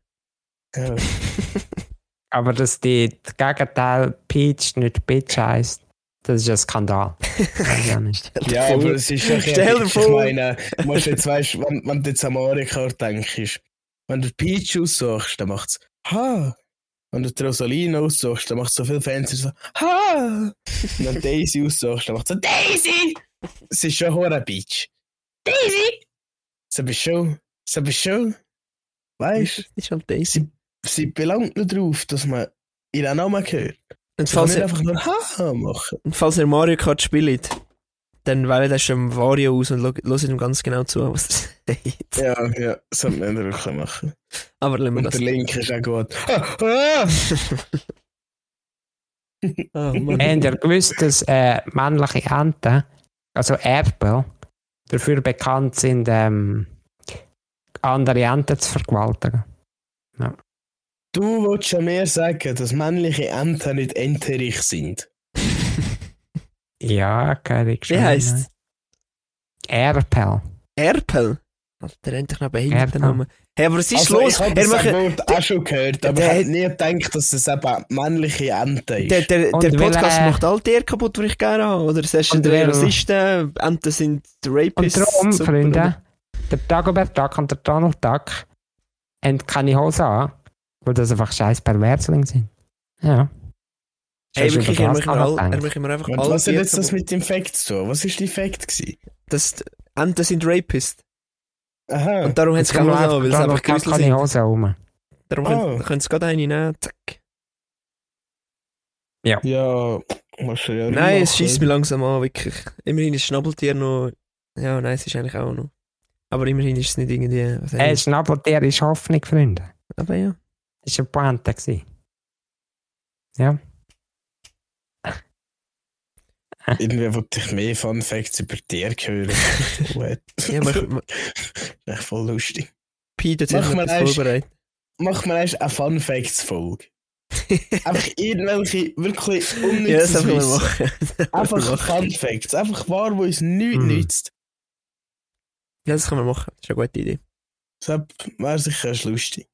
du? Ja. Aber dass die das Gegenteil Peach nicht Bitch heisst, das ist ein Skandal. Ich nicht. ja, aber es ist ja Stell dir ich vor. meine, du musst jetzt, weißt, wenn, wenn du jetzt an Mario Kart denkst, wenn du Peach aussuchst, dann macht's Ha! Wenn du die Rosalina aussuchst, dann macht so viel Fans so Ha! Und wenn du Daisy aussuchst, dann macht so Daisy! Es ist schon Horror Peach. Daisy! Das bist schon, bist schon, weißt du, Das ist halt Daisy. sie belangt nur darauf, dass man ihren Namen hört. Und Sie falls nicht ihr, einfach nur Ha machen. und falls ihr Mario Kart spielt, dann wähle das schon Vario aus und höre ihm ganz genau zu, was er sagt. Ja, ja, das sollte man wirklich machen. Aber lassen wir Und das. der Link ist auch gut. Ah, ah! Oh, Mann. Habt ihr gewusst, dass äh, männliche Enten, also Erpel, dafür bekannt sind, ähm, andere Enten zu vergewaltigen? Du willst ja mehr sagen, dass männliche Enten nicht enterig sind. Ja, keine Wie heisst es? Erpel. Erpel? Alter, endlich noch behinderten Erpel. Hey, aber was ist Also, los? Ich habe das macht, Wort auch schon gehört, aber der- ich hätte nie gedacht, dass das eben männliche Ente ist. der, der, der Podcast äh, macht all die kaputt, die ich gerne habe. Oder es ist Und der Rassisten, Enten sind die Und Rapists. darum, super, Freunde, der Dagobert Duck und der Donald Duck haben keine Hose an, weil das einfach scheiß Perverslinge sind. Ja. Hey, wirklich, er macht mir einfach Und all was hat jetzt das mit dem Fact zu tun? Was war die Fact? Gewesen? Das Enten sind Rapists. Aha. Und darum sie Darum keine Hose an, weil Donald einfach keine sind. Hose rum. Darum Oh. können, können sie gerade eine nehmen. Zack. Ja, musst du ja Nein, es schießt mich langsam an, wirklich. Immerhin ist Schnabeltier noch. Ja, nein, es ist eigentlich auch noch. Aber immerhin ist es nicht irgendwie. Was Hey, ich- Schnabeltier ist Hoffnung, Freunde. Aber ja. Das war eine Pointe. Ja. Irgendwie wollte ich mehr Fun Facts über Tiere hören. Ja mach, mach, Echt voll lustig. Pi, dort Mach mal vorbereitet. Mach mal erst eine Fun Facts Folge. Einfach irgendwelche wirklich ja, das können wir Wissen. Einfach Fun Facts. Einfach wahr, wo uns nichts Mhm. nützt. Ja, das können wir machen. Das ist eine gute Idee. Das wäre sicher lustig.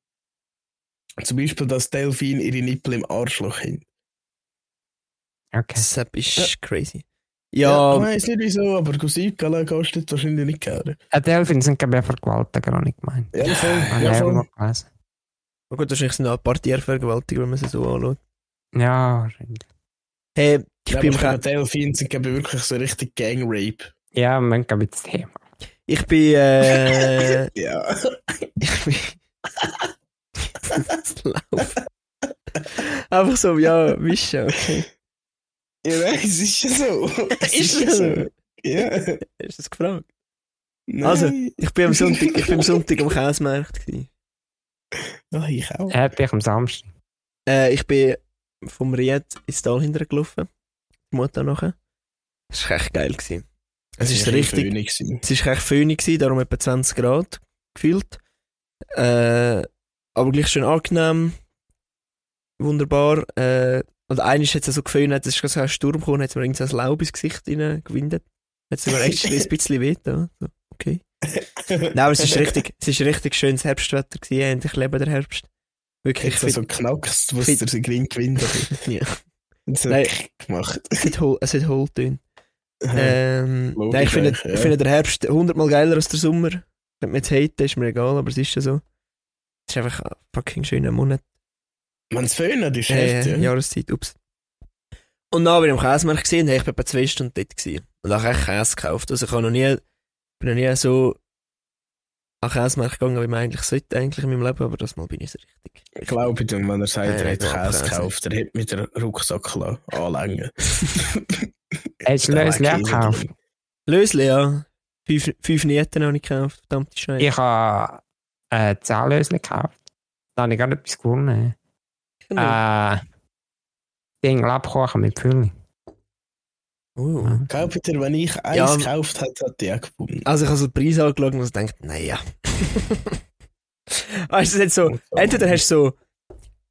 Zum Beispiel, dass Delfin ihre Nippel im Arschloch haben. Okay. Das ist Ja. crazy. Ja, Ja, ich weiß nicht wieso, aber Gusikala kannst du das wahrscheinlich nicht hören. Ein Delfin sind glaube ich Vergewaltiger, habe ich gemeint. Ja, voll. Ja, voll. gelesen. oh gut, wahrscheinlich sind auch ein paar Tiervergewaltiger, wenn man sie so anschaut. Ja, wahrscheinlich. Hey, ich Ja, bin aber im Ke- Delfin sind glaube ich wirklich so richtig Gang-Rape. Ja, man kann das Thema. Ich bin, äh, Ja. ich bin, das läuft. Einfach so, ja, mischen, okay. Ja, nein, es ist ja so. Es Ist ja das so? Ja. Hast du das gefragt? Nein. Also, Ich bin am Sonntag, ich bin am Sonntag am Käsemarkt gewesen. Ja, ich auch. Er hat dich am Samstag. Äh, ich bin vom Ried ins Tal hinterher gelaufen. Die Mutter nachher. Das war echt geil. Gewesen. Es ist war richtig, es war echt föhnig gewesen, darum etwa 20 Grad gefühlt. Äh, aber gleich schön angenehm. Wunderbar. Äh, und eines hat es so geföhnt, es ist gerade so ein Sturm gekommen, hat mir irgendwie so ein Laub ins Gesicht reingewindet. Hat es mir echt ein bisschen weh da. So, okay. Nein, aber es ist richtig, es ist richtig schönes Herbstwetter gewesen, und ich lebe den Herbst. Wirklich, Ich ich so knackst, find- der so Green gewinnt hat. Ja. So Nein. gemacht. es hat Hol- es hat Hohltöne. Ähm, Logisch, nein, ich finde, eigentlich, ja. ich finde den Herbst hundertmal geiler als der Sommer. Wenn man jetzt haten, ist mir egal, aber es ist ja so. Es ist einfach ein fucking schöner Monat. Wenn es föhnt, ist Äh, echt, ja. Jahreszeit, ups. Und dann bin ich am Käsemarkt gesehen, habe ich etwa zwei Stunden dort gewesen. Und habe echt Käse gekauft. Also ich habe noch nie, bin noch nie so an Käsemarkt gegangen, wie man eigentlich sollte, eigentlich in meinem Leben, aber das Mal bin ich so richtig. Ich glaube dem, wenn er sagt, Ja, er hat ich Käse gekauft, er hat mit der Rucksack anlängen. Hast du Lösli auch gekauft? Lösli, ja. Fünf, fünf Nieten habe ich gekauft, verdammte Scheiße. Ich habe äh, 10 Lösli gekauft. Da habe ich gerade etwas gewonnen. Äh, Ding Labkuchen mit Füllung. Uh. Glaubt ihr, wenn ich eins Ja. gekauft hätte, hätte ich auch gewonnen. Also ich habe so den Preis angeschaut und gedacht, naja. weißt du, es hat so, entweder hast du so,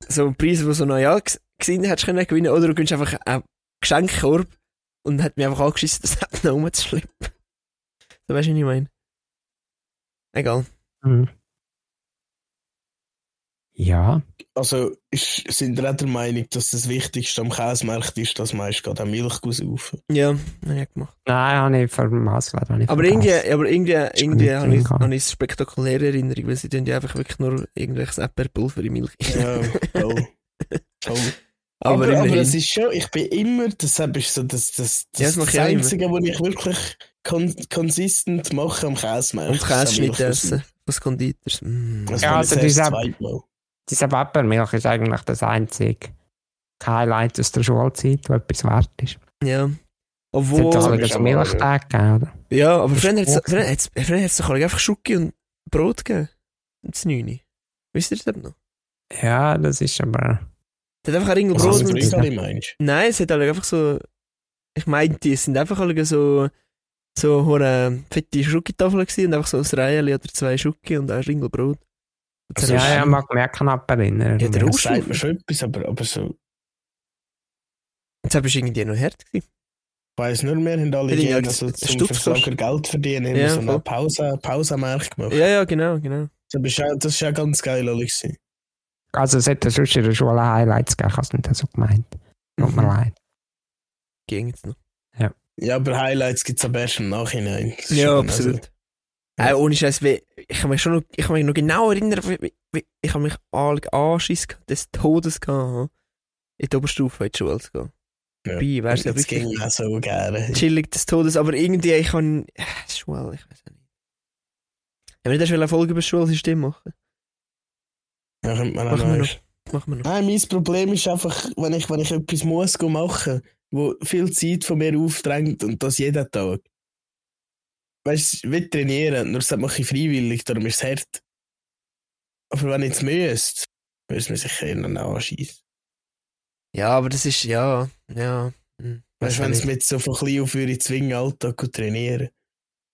so einen Preis, wo so noch ja ges- gesehen hättest können gewinnen, oder du gönnst einfach einen Geschenkkorb und hat mich einfach angeschissen, das hat noch rumzuschleppen. So weißt du, was ich meine? Egal. Mhm. Ja, Also ist, sind wir auch der Meinung, dass das Wichtigste am Käsemarkt ist, dass man erst gerade Milch saufen Ja, habe ich gemacht. nein, habe ich ich Aber irgendwie, aber irgendwie, irgendwie nicht habe ich, drin, habe ich eine spektakuläre Erinnerung, weil sie tun ja einfach wirklich nur irgendwelches Erdbeerpulver in Milch. Ja, toll. toll. aber, Aber, aber, es ist schon, ich bin immer, deshalb ist so das, das, das, Ja, das das immer. Einzige, was ich wirklich kon konsistent mache am Käsemarkt. und ist Milch essen. Was Konditors. Mm. Das Ja, also also diese- das Peppermilch ist eigentlich das einzige Highlight aus der Schulzeit, wo etwas wert ist. Ja. Obwohl, es hat doch ist so aber- Milchtag gegeben, oder? ja, aber früher hat es Sport. früher hat's- früher hat's doch einfach Schoki und Brot gegeben. Das 9. Wisst ihr das noch? Ja, das ist aber... Es hat einfach ein Ringel Brot und... Brügeli meinst Nein, es hat halt einfach so... Ich meinte, es sind einfach alle so... So hure fette Schokitafeln gewesen und einfach so ein Reihe oder zwei Schoki und ein Ringel Brot. Also, Ja, ja, mag auch knapp erinnern. Ja, der sagt mir schon etwas, aber, aber so... Jetzt bist du irgendwie noch hart gewesen. Ich weiss nur, wir haben alle Ja, die gerne haben so einen zum Versager Geld verdienen, Ja, ja, so eine Pause, Pausenmarkt gemacht. Ja, ja, genau, genau. Das ist ja, das ist ja ganz geil, alles. gewesen. Also es hätte sonst in der Schule Highlights gegeben, ich habe es nicht so gemeint. Tut mir Mhm. leid. Ging jetzt noch. Ja, aber Highlights gibt es am besten im Nachhinein. Ja, schon- absolut. Äh, ohne Scheiß, ich kann mich schon noch, ich kann mich noch genau erinnern, wie, wie, ich habe mich an Anschiss des Todes gehabt, in die Oberstufe in die Schule zu gehen. Ja. Dabei wär's ja das ging mir so gerne. chillig des Todes, aber irgendwie, ich kann, äh, Schule, ich weiß auch nicht. Haben wir nicht eine Folge über das Schulsystem machen? Ja, könnte man auch Machen wir noch. Machen wir noch. Nein, mein Problem ist einfach, wenn ich, wenn ich etwas muss machen, wo viel Zeit von mir aufdrängt und das jeden Tag. Weißt du, wie trainieren, nur das mache ich freiwillig, darum ist es hart. Aber wenn ich jetzt müsste, würde es mir sicher eher anschießen. Ja, aber das ist, ja, ja. hm, Weißt du, wenn es nicht. mit so von klein auf würde zwingen, Alltag zu trainieren.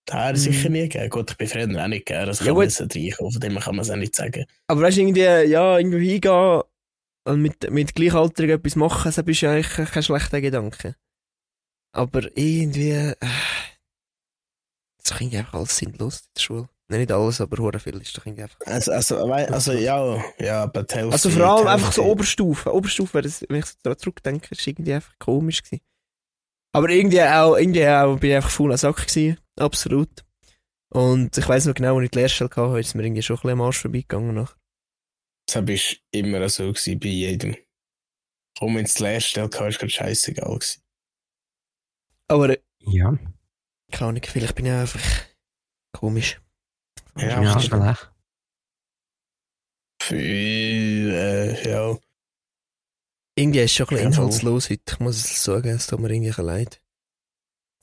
Hätte Mhm. sicher nie gegeben. Gut, ich bin früher auch nicht gegeben, das Ja, kann gut. man so reinkommen, von dem kann man es auch nicht sagen. Aber weißt du, irgendwie, ja, irgendwo hingehen und mit, mit Gleichaltrigen etwas machen, das ist ja eigentlich kein schlechter Gedanke. Aber irgendwie, äh, das ist irgendwie einfach alles sinnlos in der Schule. Nein, nicht alles, aber hure viel ist doch irgendwie einfach. Also, also, also ja, ja, aber die Hälfte. Also vor allem die einfach so Oberstufe. Oberstufe, das, wenn ich so daran zurückdenke, ist irgendwie einfach komisch gewesen. Aber irgendwie auch, irgendwie auch, bin ich einfach faul an Sack gewesen. Absolut. Und ich weiss noch genau, als ich die Lehrstelle hatte, ist mir irgendwie schon ein bisschen am Arsch vorbeigegangen nach. Das war immer so gewesen, bei jedem. Komm ins Lehrstelle, war es gerade scheißegal. Gewesen. Aber, äh, Ja, keine Ahnung, vielleicht bin ich einfach komisch. Ja, ja, vielleicht. Für, äh, ja. Irgendwie ist es schon ein bisschen Ja, inhaltslos heute. Ich muss es sagen, es tut mir irgendwie leid.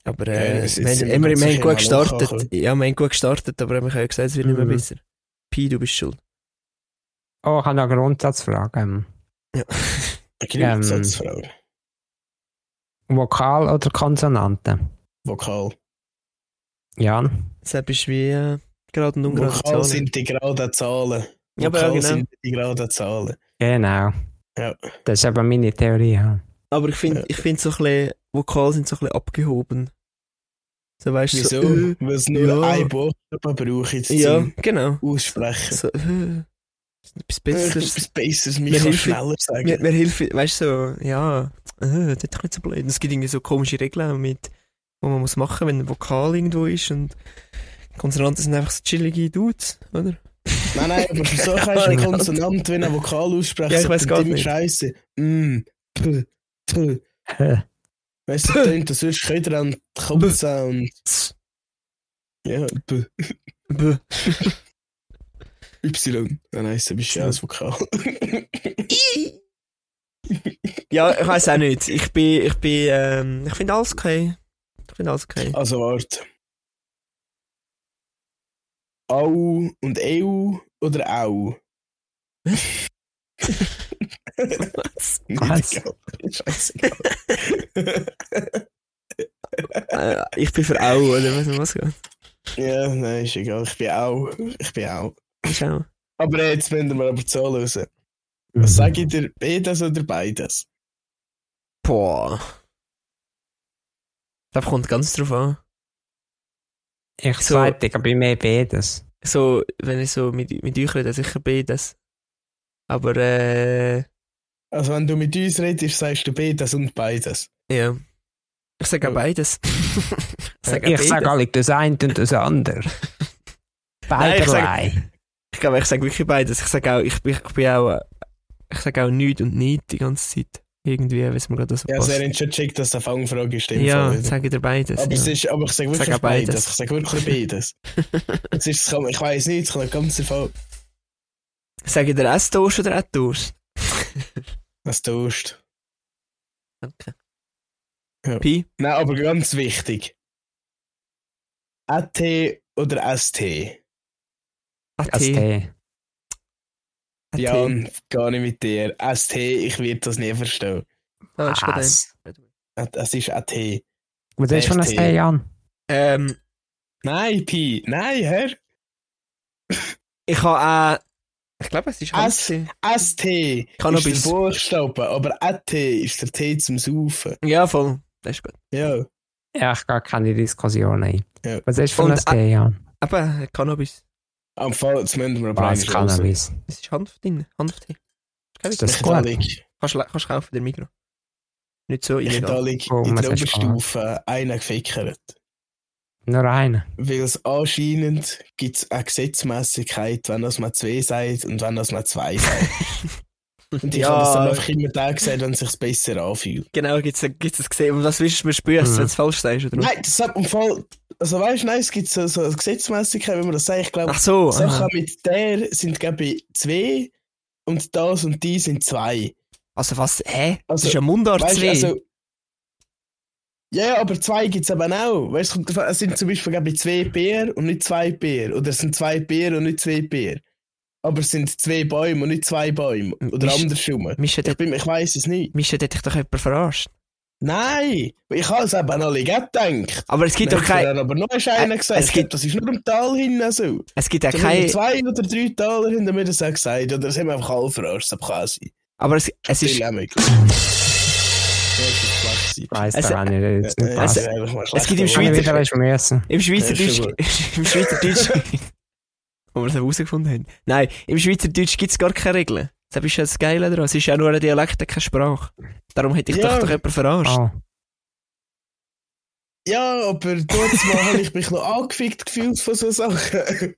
Aber Ja, äh, es- wir, haben- wir, wir, haben gut gestartet. nachkommen. Ja, wir haben gut gestartet, aber wir haben ja gesagt, es wird nicht mehr Mhm. besser. Pi, du bist schuld. Oh, ich habe noch eine Grundsatzfrage. Ähm, Ja. Eine Grundsatzfrage. Vokal oder Konsonanten? Vokal. Jan? Deshalb ist wie äh, gerade und ungerade Vokal Zahlen. sind die geraden Zahlen. Ja, aber genau. sind die geraden Zahlen. Genau. Ja. Das ist aber meine Theorie. Ja. Aber ich finde, Ja. ich finde so ein bisschen, Vokal sind so ein bisschen abgehoben. So weißt du, Wieso? so, äh, Weil es nur ja. ein Buchstaben braucht jetzt ja, zum genau. Aussprechen. So, äh, etwas Äh, Besseres. Etwas Besseres, Mir mich kann hilft- schneller sagen. Mir, mir hilft, weißt du, so, ja, äh, das ist doch nicht so blöd. Es gibt irgendwie so komische Regeln, mit, wo man muss machen, wenn ein Vokal irgendwo ist und Konsonanten sind einfach so chillige Dudes, oder? Nein, nein, aber so kannst du eine Konsonant wie ein Vokal aussprechen. Ja, ich weiss gar nicht. Scheiße. Mm, p, t. Weißt du, tönt das sonst Köder an die Katze und. Ja, b, Bäh. y. Dann heisst es, bist du ja als Vokal. ja, ich weiß auch nicht. Ich bin, ich bin, ähm, ich finde alles okay. Finde alles okay. Also, warte. Au und EU oder Au? Was? Was? egal. Scheißegal. Ich bin für Au, oder was, was geht? ja, nein, ist egal. Ich bin Au. Ich bin Au. Schau. Aber jetzt finden wir aber Zahlen raus. Mhm. Was sage ich dir? Beides oder beides? Boah. Das kommt ganz drauf an. Ich So- zweite, ich bin mehr beides. So, wenn ich so mit, mit euch rede, sicher beides. Aber, äh, Also, wenn du mit uns redest, sagst du beides und beides. ja. Ich sage auch beides. ich sage Ich alle das eine und das andere. Nein, ich sag- Beiderlei. Ich glaube, ich sage wirklich beides. Ich sage auch, ich bin, ich bin auch, äh, ich sage auch nichts und nicht die ganze Zeit. Irgendwie, es mir gerade so Ja, passt. sehr schon checkt, dass das eine Fangfrage ist. im ja, sage dir beides. aber, ja. es ist, aber ich sage wirklich Sag beides. beides. Ich sage wirklich beides. es ist, kann, ich weiß nicht, es kann ganz Fall. Sage dir Esstoast oder Ettoast? Was tust Danke. Pi. Nein, aber ganz wichtig. AT oder ST? AT. ST. AT. Jan, gar nicht mit dir. ST, ich werde das nie verstehen. Ah, ist gut, Was? Es ist AT. Was ist von ST. ST, Jan? ähm, Nein, Pi. Nein, Herr. ich habe äh, ich glaube, es ist. S- gewesen. ST Cannabis. ist der Buchstabe, aber AT ist der T zum Saufen. Ja, voll. Das ist gut. Ja. Ja, ich gar keine Diskussion ein. Ja. Was ist von ST, Jan? Aber Cannabis. Am Fall, jetzt müssen wir aber Was eines Cannabis? Es ist Hanf drin. Hanftee. Ist Das das Ich gut? da lieg, kannst, kannst kaufen, der Migros. Nicht so ich da illegal. lieg Oh, in der du Oberstufe einer gefickert. Nur einen. Weil es anscheinend gibt es eine Gesetzmäßigkeit, wenn das mal zwei sagt und wenn das mal zwei sagt. Und ich Ja. habe das dann einfach immer da gesagt, wenn es sich besser anfühlt. Genau, gibt es das gesehen. Und was willst du mir spüren, Mhm. wenn du es falsch sagst? Oder? Nein, das hat im Fall. Also weißt du, nein, es gibt so, so eine Gesetzmäßigkeit, wenn man das sagt. Ich glaube, Ach so. Sachen aha. mit der sind, glaube ich, zwei und das und die sind zwei. Also was? Hä? Das Also, ist ein Mundart Weißt 2. also. Ja, aber zwei gibt es eben auch. Weißt du, es sind zum Beispiel, glaube ich, zwei Bier und nicht zwei Bier. Oder es sind zwei Bier und nicht zwei Bier. Aber es sind zwei Bäume und nicht zwei Bäume. Oder Misch- andersrum. Mischa, Ich, ich weiß es nicht. Mischa, hat dich doch jemand verarscht. Nein! Ich habe es eben alle gedacht. Aber es gibt doch kein, er aber noch einer Äh, gesagt. es gibt- das ist nur im Tal hin so. es gibt ja So kein, zwei oder drei Taler haben mir das auch gesagt. Oder es haben einfach alle verarscht. Das sein. aber es, es ist, das ist da auch nicht, jetzt das ist es gibt im Schweizer- ist im Schweizerdeutsch, ist im Schweizerdeutsch, wo wir es herausgefunden haben. Nein, im Schweizerdeutsch gibt es gar keine Regeln. Das ist ja das Geile daran. Es ist ja nur ein Dialekt, keine Sprache. Darum hätte ich Ja. doch doch jemand verarscht. Oh. Ja, aber dort mal habe ich mich noch angefickt gefühlt von so Sachen.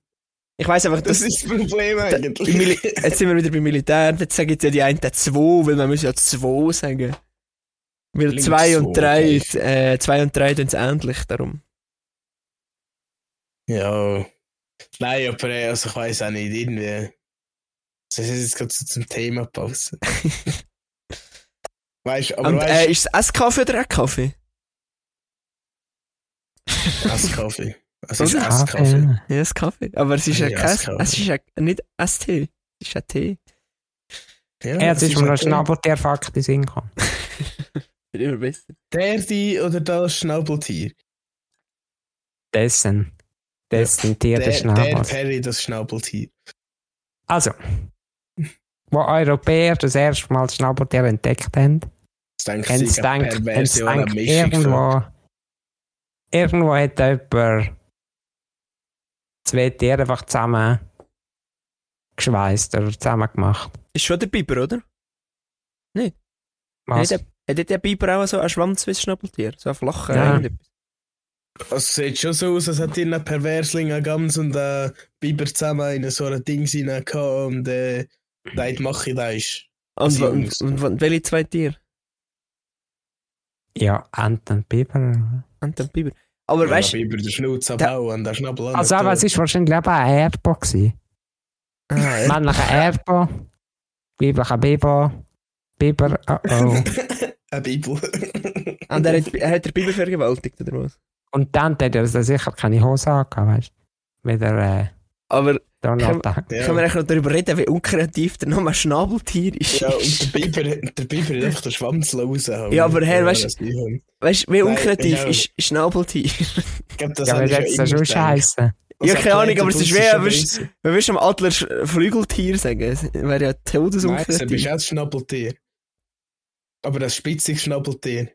Ich weiss einfach, Das dass, ist das Problem eigentlich. jetzt sind wir wieder beim Militär, jetzt sagen ja die einen zwei, weil man muss ja zwei sagen. Weil Links zwei und zwei, drei, okay. äh, zwei und drei tun es ähnlich, darum. Ja. Nein, aber äh, also ich weiß auch nicht, irgendwie. Das ist jetzt gerade so zum Thema passen. weißt du, aber und äh, weißt ist es S-Kaffee oder ein Kaffee? du, Esskaffee. Es ist Oder? Esskaffee. Ja, es Kaffee. Aber es ist ja Ja, kein, Esskaffee. es ist ja nicht ST. Es ist ein Tee. Ja, Jetzt es ist mir noch okay. Schnabeltierfakt in den Sinn gekommen. Wird immer besser. Der, die oder das Schnabeltier? Dessen. Dessen Tier Der, der Schnabels. Perry, das Schnabeltier. Also, wo Europäer das erste Mal das Schnabeltier entdeckt haben, Das denke ich, Mischung von- irgendwo, irgendwo hat jemand zwei Tiere einfach zusammen geschweißt oder zusammen gemacht. Ist schon der Biber, oder? Was? Hat der, hat der Biber auch so einen Schwanz wie ein Schnabeltier? So ein flacher Ja. Es sieht schon so aus, als hätte ihr einen Perversling, einen Gams und einen Biber zusammen in so ein Ding gehabt und äh, nein, mache ich da ist. Und, und, und, und welche zwei Tiere? Ja, Enten und Biber. Und den Biber. Aber weißt du. Biber den Schnauz Da- abhauen und den Schnabel an. Also, aber es ist wahrscheinlich eben ein Erbo gewesen. ah, ja. Männlicher Erbo, weiblicher Biber, Biber, oh oh. Eine Bibel. und er hat, er hat den Biber vergewaltigt, oder was? Und dann hat er also sicher keine Hose angehabt, weißt du? Wieder äh, Aber Donald Duck. ja. können wir eigentlich noch darüber reden, wie unkreativ der Name Schnabeltier ist? ja, und der Biber, der Biber hat einfach den Schwanz rausgehauen. Ja, aber Herr, weißt du. Ich Weißt du, wie Nein, unkreativ ja. ist Schnabeltier? glaube, das Ja, wie ich soll es schon? Das Ja, keine Ahnung, aber es ist wirst- besser. Wir willst am Adler Flügeltier sagen. Es wäre ja Nein, das todesunkreativ. bist auch das Schnabeltier. Aber das spitziges Schnabeltier.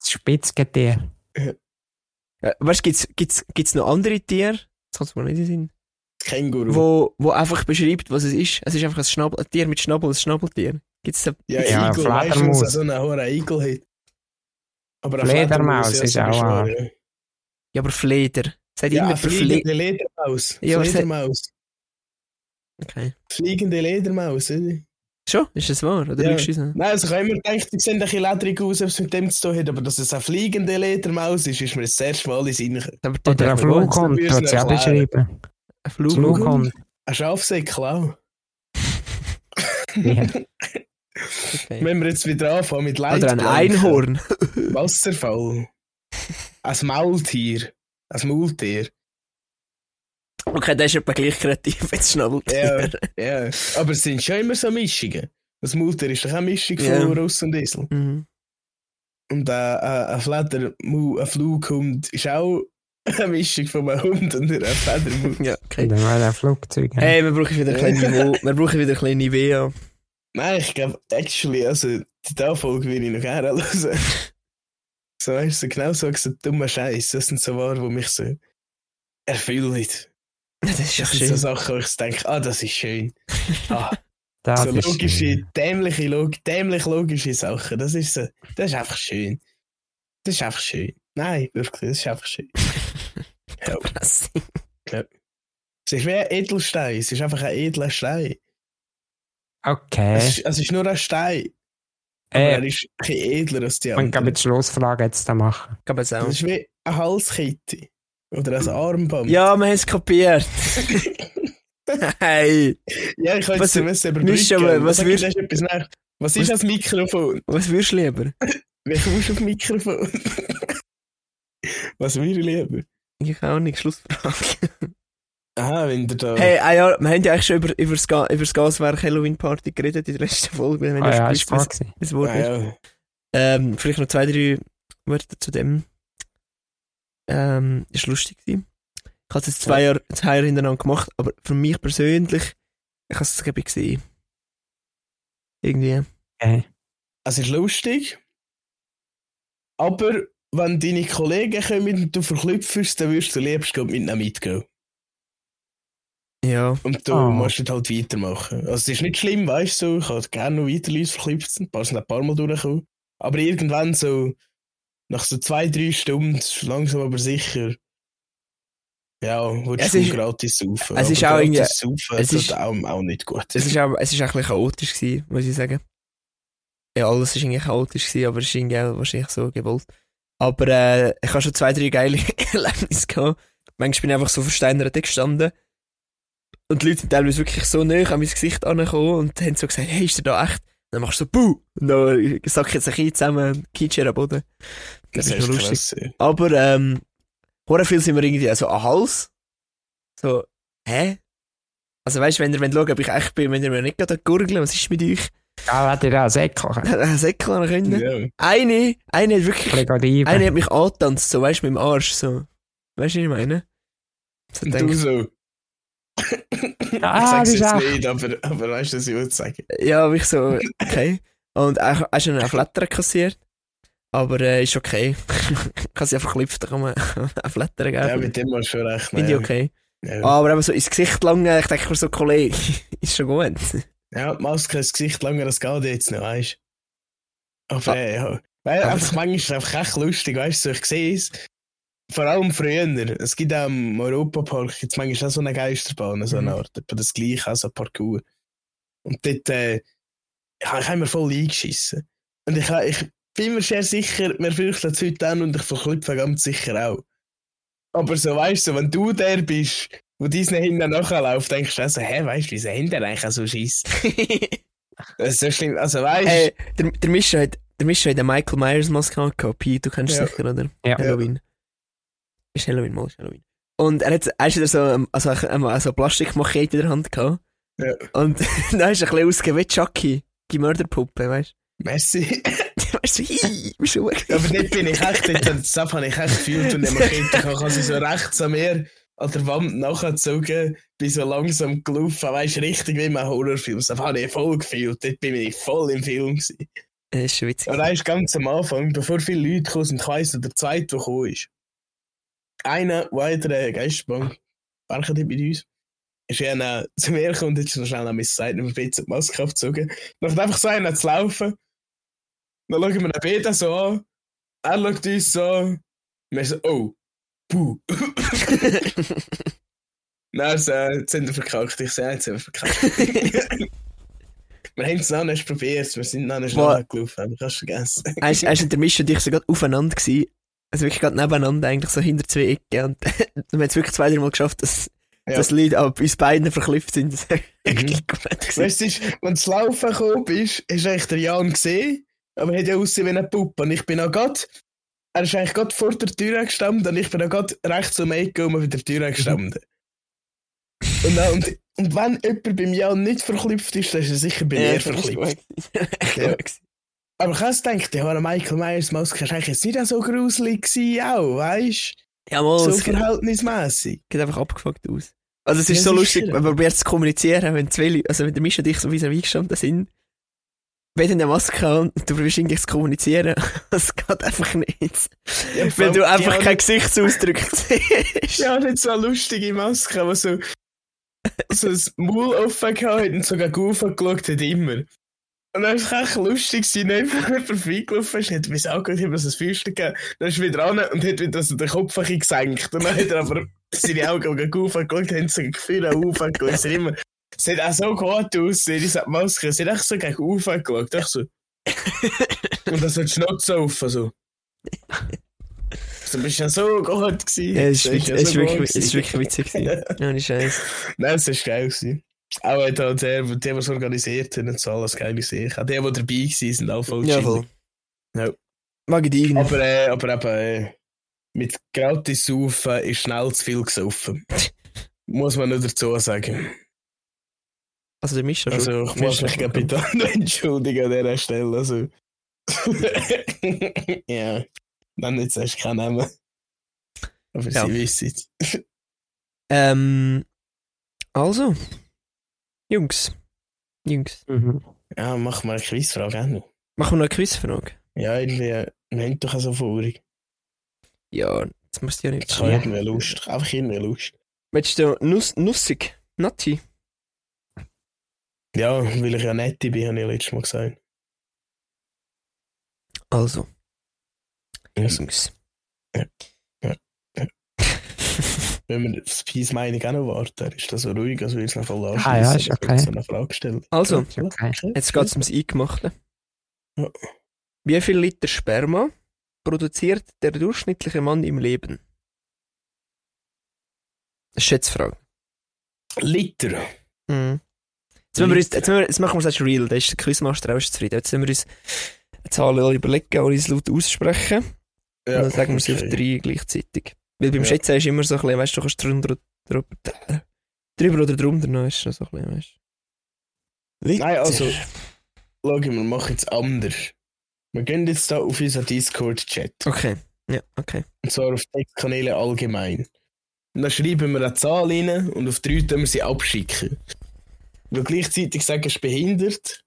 Das Spitzgetier. Ja, weißt du, gibt's, gibt's, gibt's noch andere Tiere? Das kannst du mir nicht sehen. Das Känguru. Wo, wo einfach beschreibt, was es ist. Es ist einfach ein, Schnabel, ein Tier mit Schnabel, ein Schnabeltier. Gibt's da, Ja, Ja, Igel, weißt du, Fledermaus. dass er so einen hohen Igel hat. Aber eine Fledermaus Fledermaus, ja, ist auch schwör, ein- ja. ja, aber Fleder. Seid ihr Ja, immer bei Fle fliegende Ledermaus. Ja, Fledermaus. Okay. Fliegende Ledermaus, oder? Schon? Ist das wahr? Oder Ja. lügst du? Nein, also ich habe immer gedacht, die sehen ein bisschen ledrig aus, ob es mit dem zu tun hat, aber dass es eine fliegende Ledermaus ist, ist mir das erste Mal in Sinn. Aber Oder ein hat. Flughund, müssen wird sie auch beschrieben. Ein Flug. Flughund. Ein Schafsäckel auch. Ja. Okay. Wenn wir jetzt wieder anfangen mit Leid. Oder ein Einhorn. Wasserfall. Ein Maultier. Ein Maultier. Okay, der ist etwa gleich kreativ, jetzt schnell. Ja, ja. Aber es sind schon immer so Mischungen. Das Maultier ist doch eine Mischung Ja. von Russ und Esel. Mhm. Und äh, äh, ein Fleder, ein Flughund ist auch eine Mischung von einem Hund und einer Fledermaus. Ja, okay. Dann war ein Flugzeug. Hey, wir brauchen wieder ein kleines Niveau. Wir brauchen wieder ein kleines Niveau. Nein, ich glaube, actually, also, die Folge würde ich noch gerne hören. so, weißt du, so genau so gesagt, dummer Scheiß. Das sind so Worte, die mich so erfüllen. Das ist ja Das sind so schön. Sachen, wo ich so denke, ah, das ist schön. Ah, Das so ist logische, schön. dämliche, log dämlich logische Sachen. Das ist so, das ist einfach schön. Das ist einfach schön. Nein, wirklich, das ist einfach schön. Ja, Krass. es ist wie ein Edelstein. Es ist einfach ein edler Stein. Okay. Es, ist, es ist nur ein Stein. Aber er Äh, ist kein edler als die man kann anderen. mit Schlussfrage jetzt da machen. Es auch. Das ist wie eine Halskette. Oder ein Armband. Ja, wir haben es kapiert. hey, ja ich kann Was- jetzt wissen, aber was nach? Was ist Was- das Mikrofon? was würdest du lieber? Wie kommst du auf Mikrofon? was würde ich lieber? Ich auch nicht, Schlussfrage. Aha, wenn du da. Hey, ah ja, wir haben ja eigentlich schon über, über, das, Ga über das Gaswerk Halloween Party geredet in der letzten Folge. Wir haben Ah ja ja, ist gewesen. was das Wort ah, ist. ja. Ähm, vielleicht noch zwei, drei Wörter zu dem. Ähm, ist lustig gewesen. Ich habe es jetzt zwei Jahre, zwei Jahre hintereinander gemacht, aber für mich persönlich, ich habe es glaube ich gesehen. Irgendwie. Okay. Es ist lustig. Aber wenn deine Kollegen kommen und du verklüpfst, dann wirst du liebst mit ihnen mitgehen. Ja. Und du Ah. musst dann halt weitermachen. Also es ist nicht schlimm, weißt du, ich habe gerne noch weiter Leute verklüpft, ein paar sind ein paar Mal durchgekommen. Aber irgendwann so, nach so zwei, drei Stunden, langsam aber sicher, ja, würdest Es du ist- gratis saufen. es Aber ist auch irgendwie- gratis saufen, es ist- auch, auch nicht gut. Es ist auch, es ist auch ein bisschen chaotisch gewesen, muss ich sagen. Ja, alles ist irgendwie chaotisch gewesen, aber es ist irgendwie auch wahrscheinlich so gewollt. Aber äh, ich habe schon zwei, drei geile Erlebnisse gehabt. Manchmal bin ich einfach so versteinert gestanden. Und die Leute sind teilweise wirklich so nah an mein Gesicht angekommen und haben so gesagt, hey, ist der da echt? Und dann machst du so, buh! Und dann sack jetzt ein bisschen zusammen, Kitscher am Boden. Das, ist noch lustig. krass, ja. Aber, ähm, viel sind wir irgendwie so am Hals. So, hä? Also weißt du, wenn ihr schauen, ob ich echt bin, wenn ihr mir nicht gerade gurgeln, was ist mit euch? Ja, hat ihr auch? Ein Säckchen an können. Ja. Eine, eine hat wirklich, Eine eine hat mich angetanzt, so weißt du, mit dem Arsch, so. Weißt du, was ich meine? So Und du so. Ah, ich sag's jetzt auch- nicht, aber, aber weißt du, was ich würde sagen? ja, aber ich so, okay. Und er hat schon einen Flatter kassiert. Aber äh, ist okay. ich kann sie einfach klüpfen, da kann man einen Flatter geben. Ja, mit dem hast du schon recht. Finde ich okay. Ja. Aber eben so ins Gesicht langen, ich denke mir so, Kollege, ist schon gut. Ja, Maske ins Gesicht langer, das geht jetzt noch, weißt du? Aber Ah. ja. Weil Aber einfach manchmal ist es einfach echt lustig, weißt du, so, ich sehe es. Vor allem früher. Es gibt auch im Europapark jetzt manchmal auch so eine Geisterbahn, so eine Mhm. Art. Etwa das gleiche, also ein Parcours. Und dort, äh, ich habe mir voll eingeschissen. Und ich, ich bin mir sehr sicher, wir fürchten es heute an und ich verklüpfe ganz sicher auch. Aber so, weißt du, wenn du der bist, wo diesen hinten nachläuft, denkst du auch so, hä, weißt du, wieso haben der eigentlich so Schiss? Das ist so schlimm. Also, weißt du, Hey, der, der Mischa hat, der Mischa hat eine Michael Myers Maske angehabt. Pi, du kennst Ja. es sicher, oder? Ja. Halloween. Ist Halloween, mal ist Halloween. Und er hat, er hat so, ähm, also, eine, also eine Plastikmachete in der Hand gehabt. Ja. Und dann ist er ein bisschen ausgegeben wie Chucky, die Mörderpuppe, weißt merci. du? weißt du, hi, bist du. Aber dort bin ich echt, das habe ich echt gefühlt und immer Kind, ich habe sie so rechts an mir an der Wand nachgezogen, bin so langsam gelaufen, weißt du, richtig wie in einem Horrorfilm. Das habe ich voll gefühlt, dort bin ich voll im Film gewesen. Das ist schon witzig. Und dann ist ganz am Anfang, bevor viele Leute gekommen sind, ich weiss noch, der zweite, der gekommen ist. Einer, weiterer Geisterbahn, Barker bei uns, ist einer zu mir gekommen und hat schon schnell an meine Seite ein bisschen die Maske abgezogen. Dann hat einfach so einer zu laufen. Dann schauen wir ihn beide so an. Er schaut uns so an. Und wir so, oh, puh. Dann so, jetzt sind wir verkackt. Ich sage, jetzt sind wir verkackt. wir haben es noch nicht probiert, wir sind noch nicht Boah. schnell gelaufen, aber kannst du vergessen. Er ist, er ist der Mischa und ich so gerade aufeinander gewesen. Also wirklich gerade nebeneinander, eigentlich so hinter zwei Ecken. Und wir haben es wirklich zwei, drei Mal geschafft, dass, Ja. dass Leute bei uns beiden verklüpft sind. Das war Mhm. wirklich gut. Weißt du, es ist- wenn du laufen gekommen bist, hast du eigentlich den Jan gesehen, aber er hat ja ausgesehen wie eine Puppe. Und ich bin auch gerade, er ist eigentlich gerade vor der Tür gestanden und ich bin auch gerade rechts um Ecke um bei der Tür gestanden. und, dann, und, und wenn jemand beim Jan nicht verklüpft ist, dann ist er sicher bei mir war verklüpft. Ja. Aber ich habe gedacht, ja, Michael Myers Maske ist eigentlich jetzt nicht so gruselig gewesen, auch, weißt Ja, mal, So verhältnismäßig. geht einfach abgefuckt aus. Also es ist Ja, so sicher. lustig, wenn man probiert zu kommunizieren, wenn zwei Leute, also wenn der Mischa und ich so vis-à-vis gestanden sind, wenn eine Maske und du probierst irgendwie zu kommunizieren, es geht einfach nicht. Ja, Weil du einfach keinen Gesichtsausdruck siehst. Ja, nicht so eine lustige Maske, die so, so das Maul offen gehabt und sogar Goof geschaut hat, immer. Und dann war es echt lustig, gewesen, einfach jemand vorbeigelaufen ist, hat mir auch gut, mir so ein Füßchen gegeben, dann ist er wieder ran und hat wieder so den Kopf ein gesenkt. Und dann hat er aber seine Augen gegen Goof geschaut, haben so Gefühle aufgeschaut. Es hat immer, hat auch so gut ausgesehen, diese Maske, es hat echt so gegen Goof geschaut, echt so. Und so die Schnauze offen, so. Du bist ja so gut gewesen. Ja, es ist wirklich, ja es ist so wirklich, es ist gewesen. wirklich witzig. Ja, nicht scheiße. Nein, es war geil. Gewesen. Auch hat halt der, die, die es organisiert haben, so alles geil gesehen. Auch die, die dabei waren, sind auch voll Ja, voll. Ja. Mag ich dich Aber, äh, aber eben, äh, mit gratis saufen ist schnell zu viel gesoffen. muss man nur dazu sagen. Also der Mischa schon. Also, ich muss mich gerade bitte entschuldigen an dieser Stelle. Also. ja. Dann jetzt erst keinen Namen. Aber Ja. sie wissen es. Ähm, also, Jungs, Jungs, Mhm. Ja, mach mal eine Quizfrage auch noch. machen wir noch eine Quizfrage. Ja, irgendwie, wir haben doch auch so vorig. Ja, jetzt musst du ja nicht Ich habe irgendwie Lust. Einfach irgendwie Lust. Willst du Nuss, Nussig? Natti? Ja, weil ich ja nett bin, habe ich letztes Mal gesagt. Also. Ja. Ja. wenn wir das Peace Meinung auch noch warten, ist das so ruhig, als würde ich es noch voll anschließen. Ah, ja, ist okay. So eine Frage stellen. Also, okay. jetzt geht es ums Eingemachte. Ja. Wie viel Liter Sperma produziert der durchschnittliche Mann im Leben? Das ist jetzt die Frage. Liter. Mhm. Jetzt, wir uns, jetzt, wir, jetzt machen wir es als real, da ist der Quizmaster auch schon zufrieden. Jetzt müssen wir uns eine Zahl überlegen und uns laut aussprechen. und dann sagen wir sie auf okay. drei gleichzeitig. Weil beim Ja. Schätzen ist immer so ein bisschen, weißt du, du kannst drunter, drüber, drüber oder drunter noch, ist so ein bisschen, weißt du. Nein, also, schau, wir machen es anders. Wir gehen jetzt da auf unseren Discord-Chat. Okay, ja, okay. Und zwar auf Textkanäle allgemein. Und dann schreiben wir eine Zahl rein und auf drei tun wir sie abschicken. Weil gleichzeitig sagen, es ist behindert.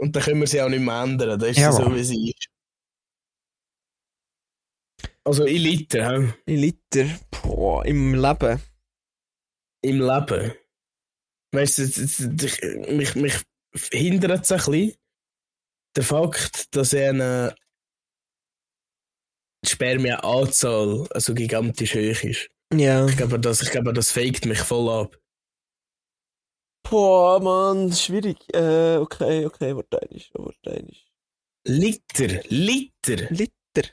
Und dann können wir sie auch nicht mehr ändern. Das ist Jawohl. so, wie sie ist. Also in Liter, hä? In Liter, boah, im Leben. im Leben. Weißt du, mich, mich hindert es ein bisschen, der Fakt, dass er eine Spermien-Anzahl also gigantisch hoch ist. Ja. Ich glaube, das, ich glaube, das faked mich voll ab. Boah, Mann, schwierig. Äh, okay, okay, warte einisch. Liter, Liter, Liter.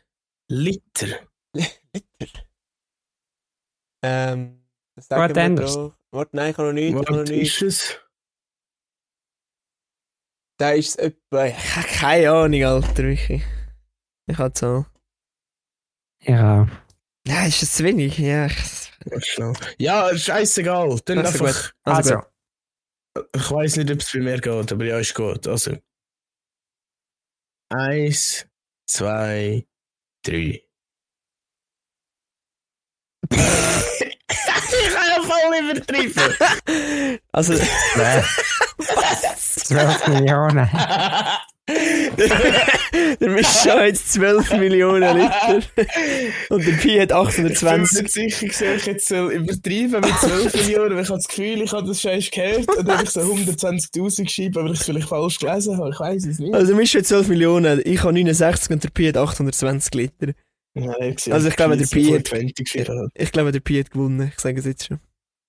Liter. Liter. Ähm, das Warte, sagen wir anders. drauf. Warte, nein, ich kann noch nicht, ich noch Was ist es? Da ist es etwa, ich habe keine Ahnung, Alter, wirklich. Ich habe so. Ja. Ja, ist es zu wenig? Ja, ich. Ja, scheißegal. Dann Also einfach. also, Also, Ich weiß nicht, ob es bei mir geht, aber ja, ist gut. Also. Eins, zwei, drei. ich habe ja voll übertrieben. also, äh, 12 Millionen. der Michel hat jetzt 12 Millionen Liter. Und der Pi hat Ich bin mir 820. sicher, ich jetzt soll übertreiben mit 12 Millionen, weil ich habe das Gefühl, ich habe das Scheiß gehört und dann habe ich so 120.000 geschrieben, aber ich es vielleicht falsch gelesen habe. Ich weiß es nicht. Also, der Michel hat 12 Millionen, ich habe 69 und der Pi hat 820 Liter. Nein, ich Also ich glaube, der Pi hat- 20 geschrieben. Ich glaube, der Pi hat gewonnen, ich sage es jetzt schon.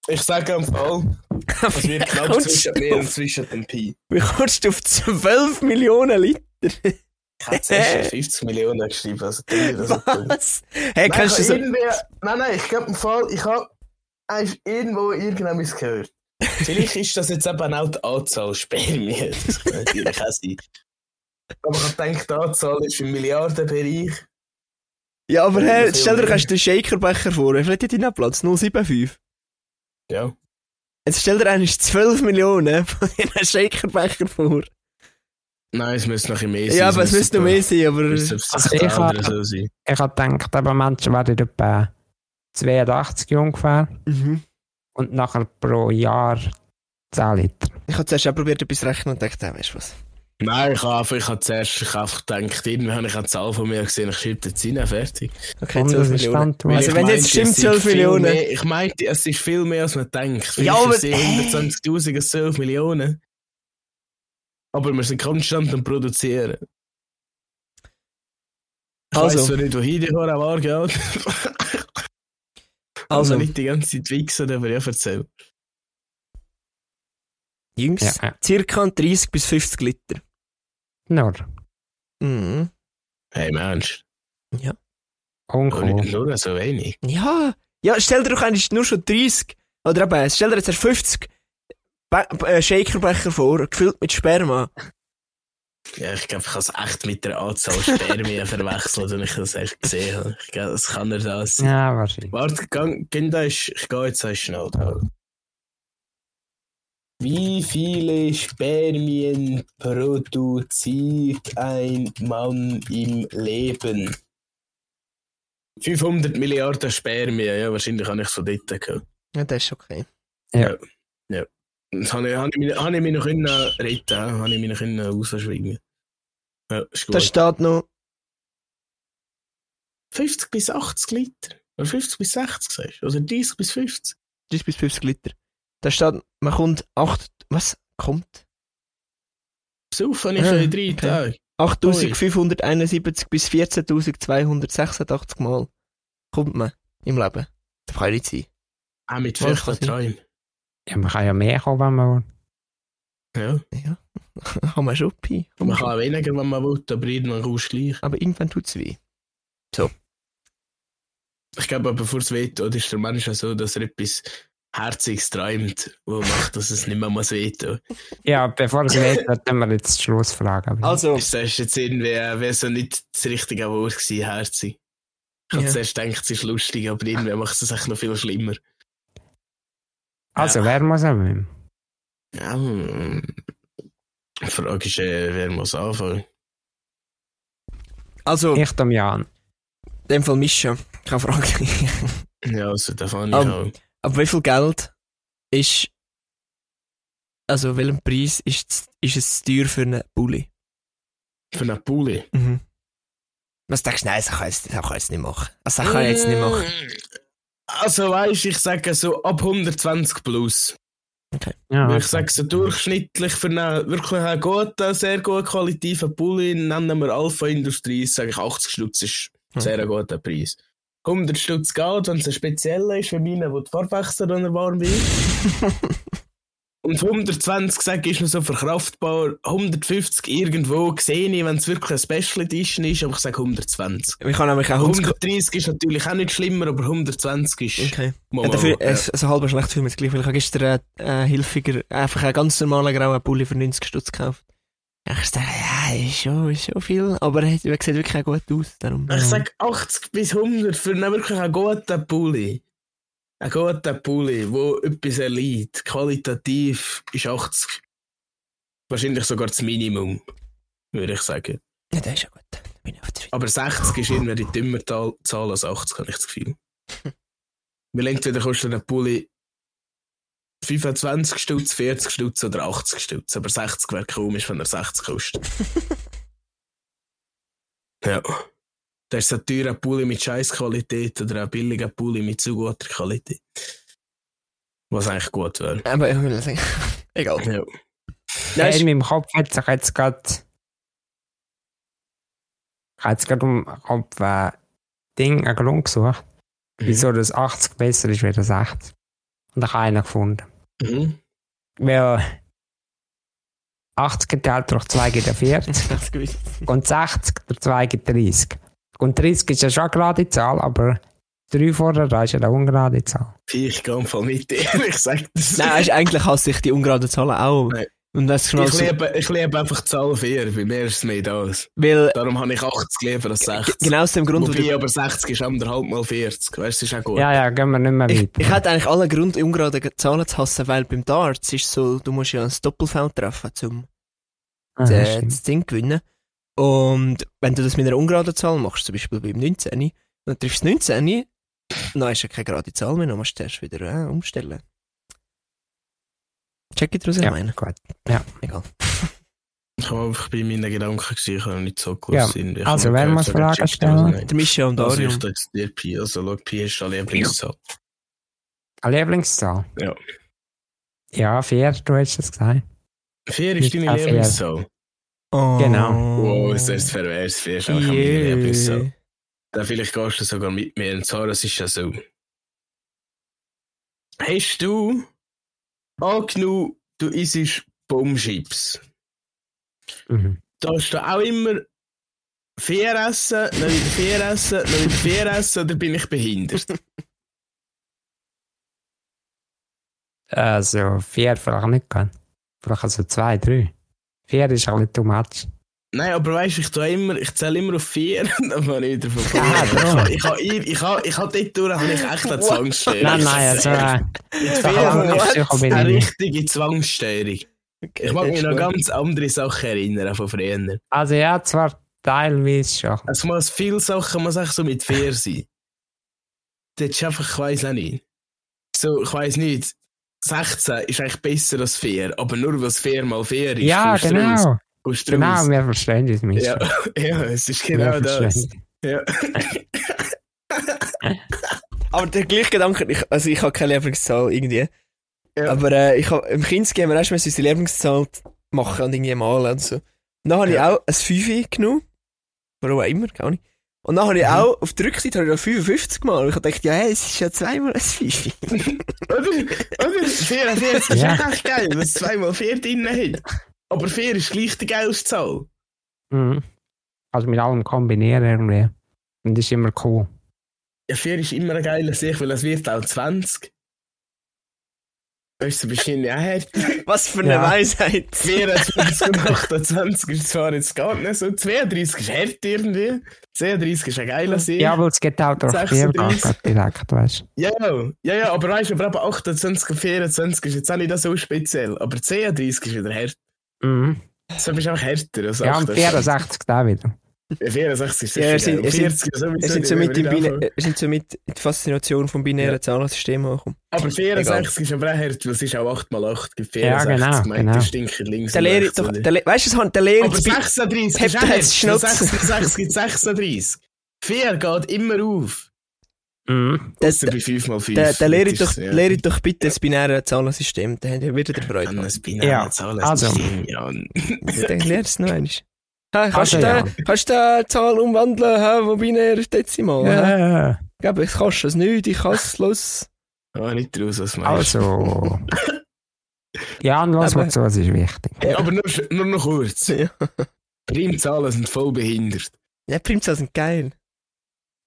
Ich sage am Fall, es wird knapp zwischen auf- zwischen dem Pi. Wie kommst du auf 12 Millionen Liter? Ich habe zuerst schon 50 Millionen geschrieben, also das. Was? Hey, Nein, kannst du ich so. nein, nein, ich glaube im Fall, ich habe irgendwo irgendetwas gehört. Vielleicht ist das jetzt eben auch die Anzahl Spermien. Das kann natürlich auch sein. Aber ich denke, die Anzahl ist im Milliardenbereich. Ja, aber hey, stell dir kannst den Shakerbecher vor. Wie viel hat dein Platz? 075? Ja. Jetzt stell dir eigentlich 12 Millionen von einem Shakerbecher vor. Nein, es müsste noch ein mehr sein. Ja, aber es müsste noch mehr sein, aber... Es Also ich habe- so sein. Ich habe gedacht, eben Menschen werden etwa 82 ungefähr Mhm. und nachher pro Jahr 10 Liter. Ich habe zuerst auch probiert, etwas zu rechnen und dachte, weißt du was? Nein, ich habe einfach, ich habe zuerst ich habe gedacht, irgendwie habe ich eine Zahl von mir gesehen, ich schreibe jetzt rein, fertig. Okay, Und 12 das ist Millionen. Antwort. Also Ich wenn jetzt stimmt, es sind 12 viel Millionen. Mehr, ich meinte, es ist viel mehr, als man denkt. Ja, Vielleicht aber- sind 120'000 als 12 Millionen. Aber wir sind konstant am Produzieren. Ich Also. weiss zwar nicht, wohin die Horror war, gell? Also Also, nicht die ganze Zeit wichsen, aber ja, erzähl. Jungs, Ja, ja. circa 30 bis 50 Liter. Nur. Mhm. Hey, Mensch, nur, Uncool. nur so wenig. Ja, ja, stell dir doch eigentlich nur schon 30, oder eben, stell dir jetzt erst 50 Be äh, Shakerbecher vor, gefüllt mit Sperma. Ja, ich glaube, ich habe es echt mit der Anzahl Spermien verwechselt, wenn ich das erst gesehen habe. Ich glaube, das kann er das sein. Ja, wahrscheinlich. Warte, geh da ist, ich gehe jetzt erst schnell da. Wie viele Spermien produziert ein Mann im Leben? 500 Milliarden Spermien, ja, wahrscheinlich habe ich es von dort gehört. Ja, das ist okay. Das habe ich, habe ich, mich- habe ich mich noch können retten, habe ich mich noch können rausschwingen. Ja, ist gut. Da steht noch, 50 bis 80 Liter. Oder 50 bis 60, sagst du? Oder 30 bis 50. 30 bis 50 Liter. Da steht, man kommt 8, was? Kommt? Ich Ah, schon in drei okay. Tagen. 8571 bis 14286 Mal kommt man im Leben. Das kann nicht sein. Auch mit feuchten Träumen. Ja, man kann ja mehr kommen, wenn man will. Ja. Ja, kann man schon Pi. Man kann weniger, wenn man will, aber irgendwann kommst du gleich. Aber irgendwann tut es weh. Ich glaube, aber bevor es wehtut, ist der Mensch auch so, dass er etwas Herziges träumt, wo macht, dass es nicht mehr muss wehtun. Ja, bevor es weht, dann wir jetzt die Schlussfrage. Also, Ist das jetzt irgendwie, äh, so nicht das richtige Wort gewesen, herzig. Ich habe Ja. zuerst gedacht, es ist lustig, aber irgendwie macht es echt noch viel schlimmer. also, wer muss anfangen? Ja, hm. die Frage ist, äh, wer muss anfangen? also, Ich, Damian. in dem Fall Mischa. Keine Frage. Ja, also da fange ich Ähm, an. Aber wie viel Geld ist, also welchen Preis ist, ist es zu teuer für einen Bulli? Für einen Pulli. Mhm. Was denkst du, nein, das kann ich jetzt, das kann ich jetzt nicht machen. Also, das kann ich jetzt nicht machen. Also weißt ich sage so ab 120 plus. Ja, Weil ich sage so durchschnittlich für einen wirklich einen guten, sehr gut qualitativen Pulli, nennen wir Alpha Industries, sage ich 80 Stutz ist ein sehr guter Preis. 100 Stutz geht, wenn es ein spezieller ist, für meine, wo die wenn er warm wird. Und 120 sage ich, ist mir so verkraftbar. 150 irgendwo sehe ich, wenn es wirklich ein Special Edition ist, aber ich sage 120. Ich kann nämlich auch 100... 130 ist natürlich auch nicht schlimmer, aber 120 ist. Okay. Mal, Ja, dafür, mal, äh, so halb schlecht für mich gleich, weil ich habe gestern äh, äh, hilfiger, einfach einen ganz normalen grauen Pulli für 90 Stutz gekauft. Ich dachte, ja, ist schon, ist schon viel, aber er sieht wirklich auch gut aus. Darum. Ich sag 80 bis 100 für einen wirklich einen guten Pulli. Einen guten Pulli, wo etwas erliegt. Qualitativ ist 80 wahrscheinlich sogar das Minimum, würde ich sagen. Ja, das ist ja gut. Aber 60 ist irgendwie die dümmer Zahl Zahl als 80, habe ich das Gefühl. Weil entweder kostet ein Pulli 25 Stutz, 40 Stutz oder 80 Stutz. Aber 60 wäre komisch, wenn er 60 kostet. ja. Das ist ein teurer Pulli mit Scheißqualität oder ein billiger Pulli mit zu guter Qualität. Was eigentlich gut wäre. Aber ich will sagen, egal. Ja. Nein, in meinem Kopf hat sich jetzt gerade. Ich habe jetzt gerade um Kopf ein Ding, einen Grund gesucht, wieso das 80 besser ist als das 60. Und einen gefunden. Mhm. Weil 80 geteilt durch 2 gibt ja 40 ich hab's gewusst. und 60 durch 2 gibt 30. Und 30 ist ja schon eine gerade Zahl, aber 3 vorher, da ist ja eine ungerade Zahl. Ich gehe Fall mit dir, ich sag das. Nein, ist, eigentlich hasse ich die ungeraden Zahlen auch. Nein. Und das ist schon ich, so, liebe, ich liebe einfach die Zahl 4, bei mir ist es mehr das. weil, Darum habe ich 80 lieber als 60. genau aus dem Grund, wo du Wobei aber 60 ist anderthalb mal 40, weißt du, das ist auch gut. Ja, ja, gehen wir nicht mehr Ich, weiter. ich hätte eigentlich alle Grund, ungerade Zahlen zu hassen, weil beim Darts ist so, du musst ja ein Doppelfeld treffen, um stimmt. das Ding zu gewinnen. Und wenn du das mit einer ungeraden Zahl machst, zum Beispiel beim 19, dann triffst du das 19, dann ist ja keine gerade Zahl mehr, dann musst du erst wieder äh, umstellen. Check it, ich ja, meine? gut. Egal. Ich habe einfach bei meinen Gedanken gesehen, ich habe nicht so gut Ja, sind. Ich also, wer muss Fragen stellen? also. Der Mischa und Also Darium. ich jetzt dir Pi, also schau, Pi ist eine Lieblingszahl. Eine Lieblingszahl? Ja. Ja, 4, du hast es gesagt. 4 ist deine Ah, vier. Lieblingszahl. Oh. Genau. Wow, ist das pervers, 4 ist meine Yeah. Lieblingszahl. Dann vielleicht gehst du sogar mit mir ins Haar, das ist ja so. Hast du angenommen, du isst Baumchips? Mhm. Da hast du auch immer vier essen, dann wieder vier essen, dann wieder vier essen, oder bin ich behindert? Also, 4 vielleicht nicht gehen. Vielleicht also 2, 3. 4 ist ein bisschen too much. Nein, aber weißt du, ich, tue immer, ich zähle immer auf vier und dann fange ich wieder von. Ah, ich habe ich habe ich habe ich habe dort durch habe ich echt eine Zwangsstörung. Nein, nein, also, äh, habe ich bin eine richtige Zwangsstörung. Ich mag mich noch an ganz andere Sachen erinnern von früher. Also, ja, zwar teilweise schon. Es muss viele Sachen muss echt so mit vier sein. Das ist einfach, ich weiss auch nicht. So, ich weiss nicht. 16 ist eigentlich besser als 4, aber nur weil es 4 mal 4 ist. Ja, du raus. Du Genau, wir verstehen das nicht. Ja, ja, es ist Wir genau das. Ja. Aber der gleiche Gedanke, ich, also ich habe keine Lieblingszahl irgendwie. Ja. Aber äh, ich hab, im Kindsgame erst mal unsere Lieblingszahl machen und irgendwie malen und so. Und dann habe ich auch ein 5 genommen. Warum auch immer, gar nicht. Und dann habe ich Mhm. auch auf der Rückseite habe ich noch 55 mal. Und ich habe gedacht, ja, hey, es ist ja zweimal ein 5. Oder? Oder? 44 ist Ja. echt geil, dass es 2 mal 4 drin hat. Aber 4 ist gleich die geilste Zahl. Mhm. Also mit allem kombinieren irgendwie. Und das ist immer cool. Ja, 4 ist immer ein geiler Sieg, weil es wird auch 20. Weißt du, bist du ja hart. Was für eine Ja. Weisheit. 24 und 28 ist zwar jetzt gar nicht so. 32 ist hart irgendwie. 32 ist ein geiler Sieg. Ja, aber es geht auch durch vier 36. Gehen direkt, weißt du. Ja, ja, ja, aber weißt du, aber eben 28 und 24 ist jetzt auch nicht so speziell. Aber 32 ist wieder hart. Mhm. So bist du auch härter als Ja, und 28. 64 da wieder. Ja, 64 ist Ja, sicher er sind- er sind- 40 ist sowieso Wir sind nicht, so wenn mit, wir im nicht Bina anfangen. wir sind die Faszination vom binären Ja. Zahlensystem angekommen. Aber 64 ist aber auch hart, weil es ist auch 8 mal 8 gibt. Ja, 64 genau, meint, genau. die stinken links Der Lehrer doch, der Le weißt du, der Lehrer Aber 36 ist auch Hebt hart. das Schnutzen. 66 gibt 36. 4 geht immer auf. Mhm. 5 mal 5. der, der lehre Das doch, ist, ja. lehre doch bitte das binäre Zahlensystem, dann habt ihr wieder Freude. Kann dran. das binäre Ja, Zahlen also. Ja. Dann lernst du es noch einmal. Ha, kannst, Also, du ja. da, kannst du da eine Zahl umwandeln, ha, wo binär Dezimal? Ja. Ja. Ich glaube, ich kannst es nicht, ich kann es los. Ah, nicht raus, was meinst du? Also. Ja, und lass mal zu, das ist wichtig. Ja, aber nur, nur noch kurz. Ja. Primzahlen sind voll behindert. Ja, Primzahlen sind geil.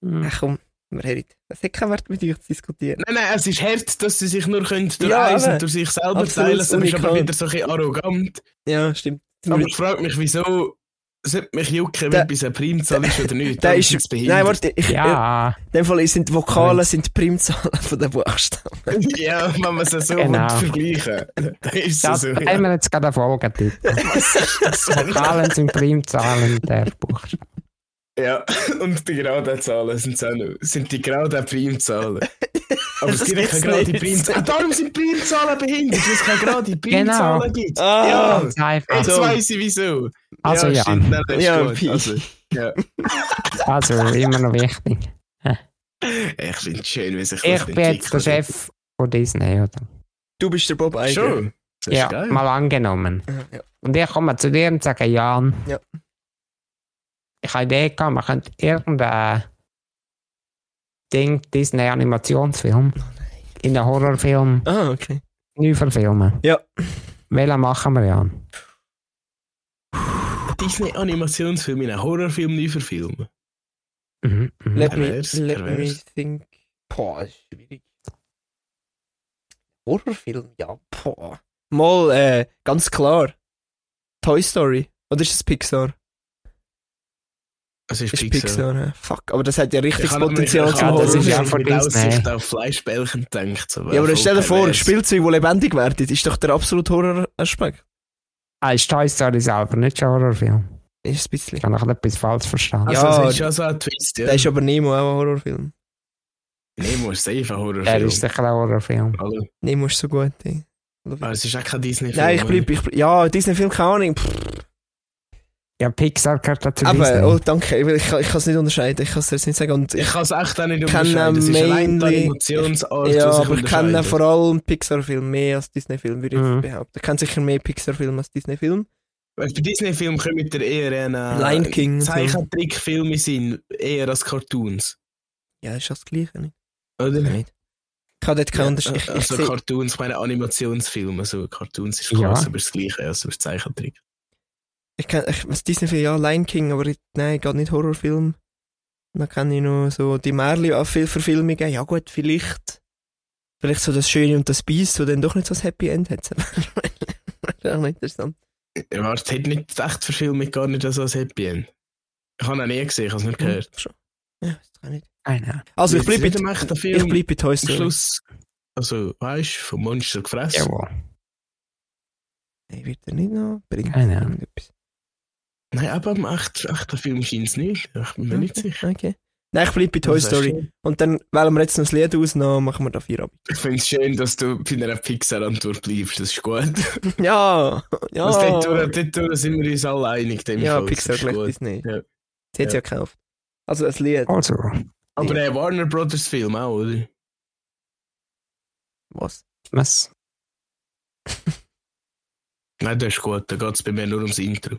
Mhm. Ach komm, wir haben das hat keinen Wert mit euch zu diskutieren. Nein, nein, es ist hart, dass sie sich nur können durch Ja, eins und durch sich selber Absolut teilen. Das ist aber wieder so ein bisschen arrogant. Ja, stimmt. Aber ich frage mich, wieso sollte mich jucken, wenn bis eine Primzahl ist oder nicht. Dann ist, behindert. nein, warte, ich, ja. Ja, in dem Fall sind die Vokale sind die Primzahlen von den Buchstaben. ja, wenn man es so Genau. vergleichen dann ist es das so. haben wir jetzt gerade einen Folgetitel. Vokalen sind Primzahlen der Buchstaben. Ja, und die geraden Zahlen sind noch. Sind die geraden Primzahlen. Aber es gibt ja keine gerade. Primzahlen. Ah, darum sind Primzahlen behindert, weil es keine gerade Primzahlen Genau. gibt. Ah, ja, einfach. jetzt so. weiss ich wieso. Also ja, stimmt, nein, das ist Ja, gut. Also, ja. also immer noch wichtig. Ich finde es schön, wie sich das Ich bin jetzt der. Chef von Disney, oder? Du bist der Bob Iger. Schon? Ist Ja, geil. mal angenommen. Ja. Und ich komme zu dir und sage, Jan, Ja. Ich habe eine Idee gehabt, man könnte irgendein Ding, Disney Animationsfilm, in einen Horrorfilm Ah, okay. neu verfilmen. Ja. Welchen machen wir, Jan? Disney-Animationsfilm in einen Horrorfilm neu verfilmen. Mhm, mhm. Let me, Pervers, let me think. Boah, das ist schwierig. Horrorfilm, ja, boah. Mal, äh, ganz klar. Toy Story. Oder ist es Pixar? Es ist, Ist Pixar. Pixar, ja. Fuck, aber das hat ja richtiges Ich Potenzial mich- habe das ist ja von mit. Aussicht auf Fleischbällchen gedacht. So, Ja, aber stell dir vor, pervers. Spielzeug, die lebendig werden, ist doch der absolute Horroraspekt. Ah, ist Toy Story selber nicht schon ein Horrorfilm? Ist ein bisschen. Ich habe noch etwas falsch verstanden. Also, Ja, das ist schon so ein Twist, ja. Der ist aber Nemo auch ein Horrorfilm. Nemo ist safe ein Horrorfilm. ist sicher ein Horrorfilm. Hallo. Nemo ist so gut, ey. Aber es ist auch kein Disney-Film. Nein, ich bleib, ich bleib, ja, Disney-Film, keine Ahnung. Pff, Ja, Pixar gehört dazu aber, Disney. oh, danke, ich, ich, kann- ich kann es nicht unterscheiden, ich kann es jetzt nicht sagen. Und Ich ich, kann es echt auch nicht unterscheiden. Das ist allein die mainly- Animationsart, ja, ich aber ich kenne vor allem Pixar-Film mehr als Disney-Film, würde ich Mhm. behaupten. Ich kenne sicher mehr Pixar-Film als Disney-Film. Weil Bei Disney-Filmen kommen der eher ein Lion King. Zeichentrickfilme sind, eher als Cartoons. Ja, ist das Gleiche, nicht? Oder? nicht. Ich habe dort keinen Ja, Unterschied. Ich, ich, also seh- Cartoons, ich meine Animationsfilme. Also Cartoons ist Ja. klar, aber das Gleiche, also das Zeichentrick. Ich kenn, ich, was Disney-Film, ja, Lion King, aber ich, nein, geht nicht Horrorfilm. Dann kenne ich noch so die Märli auch viel Verfilmungen. Ja gut, vielleicht. Vielleicht so das Schöne und das Biest, wo dann doch nicht so ein Happy End hat. Wäre auch interessant. Ja, warte, hat nicht echt Verfilmung gar nicht so ein Happy End. Ich habe ihn nie gesehen, ich habe es nicht gehört. Schon. Ja, das kann ich nicht. Keine. Also ich bleibe bei, ich Film bleib bei Toy am Story. Schluss, also weißt du, vom Monster gefressen. Jawohl. Nein, wird er nicht noch? Bringt Keine Ahnung. irgendetwas? Nein, aber am echt, echten Film scheint es nicht. Ich bin mir nicht Okay, sicher. Okay. Nein, ich bleibe bei Toy Story. Und dann wählen wir jetzt noch das Lied aus, dann machen wir da vier ab. Ich finde es schön, dass du bei einer Pixar-Antwort bleibst. Das ist gut. Ja, ja. Also dort, durch- dort durch sind wir uns alle einig. dem ja, Fall. Pixar ist gleich gut. Disney. Ja. Sie hat es ja gekauft. Also ein Lied. Also, Aber der Warner Brothers Film auch, oder? Was? was? Nein, das ist gut. Da geht es bei mir nur ums Intro.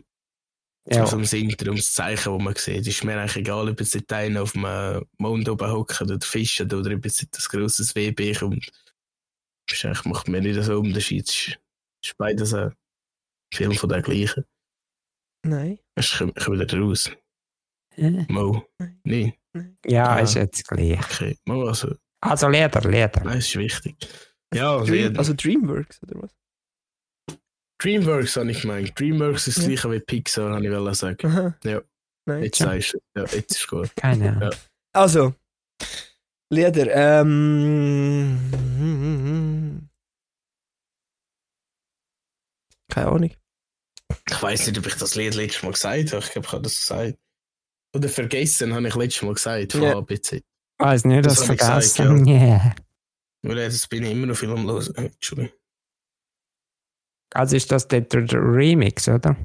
Ja, Also ums Intro, ums Zeichen, das man sieht. Ist mir eigentlich egal, ob jetzt die einen auf dem äh, Mond oben hocken oder fischen oder ob jetzt das grosses WB kommt. Das ist eigentlich- macht mir nicht so einen Unterschied. Es ist, ist beides ein Film von der gleichen. Nein. Ich komme komm wieder raus. Äh, Mo. Nein. Nein, ja Ah. ist jetzt gleich. okay. Mo, also, Also, Leder, Leder. nein, es ist wichtig. Ja, Dream, also Dreamworks, oder was? Dreamworks habe ich gemeint. Dreamworks ist das Ja. gleiche wie Pixar, habe ich wollen sagen. Aha. Ja. Nein. Jetzt sagst du, ja, jetzt ist gut. Keine Ahnung. Ja. Also, Lieder. Ähm. Keine Ahnung. Ich weiß nicht, ob ich das Lied letztes Mal gesagt habe. Ich glaube, ich habe das gesagt. Oder vergessen, habe ich letztes Mal gesagt, von bis Z. Weiß nicht, Das das ich gesagt, vergessen. Ja. Weil äh, das bin ich immer noch viel am Hören. Äh, Entschuldigung. Also ist das der, der Remix, oder?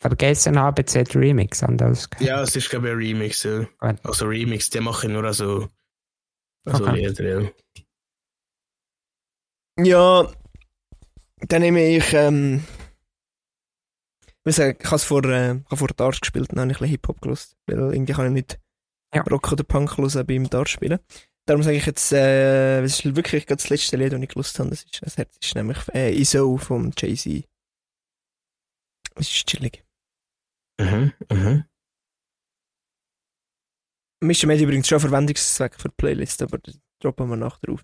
Vergessen habe Z Remix an das. Ja, es ist, glaube ich, ein Remix. Ja. Also Remix, die machen nur also, also Okay. Lieder, ja. Ja, dann nehme ich, ähm, ich muss sagen, ich habe es vor, äh, ich habe vor Darts gespielt, dann habe ich ein bisschen Hip-Hop gelost, weil irgendwie kann ich nicht Ja. Rock oder Punk hören beim Darts spielen. Darum sage ich jetzt, äh, das ist wirklich gerade das letzte Lied, das ich gelost habe, das ist, das Herz ist nämlich, äh, ISO vom Jay-Z. Das ist chillig. Mhm, mhm. Mr. Med übrigens schon Verwendungszweck für die Playlist, aber das droppen wir nachher drauf.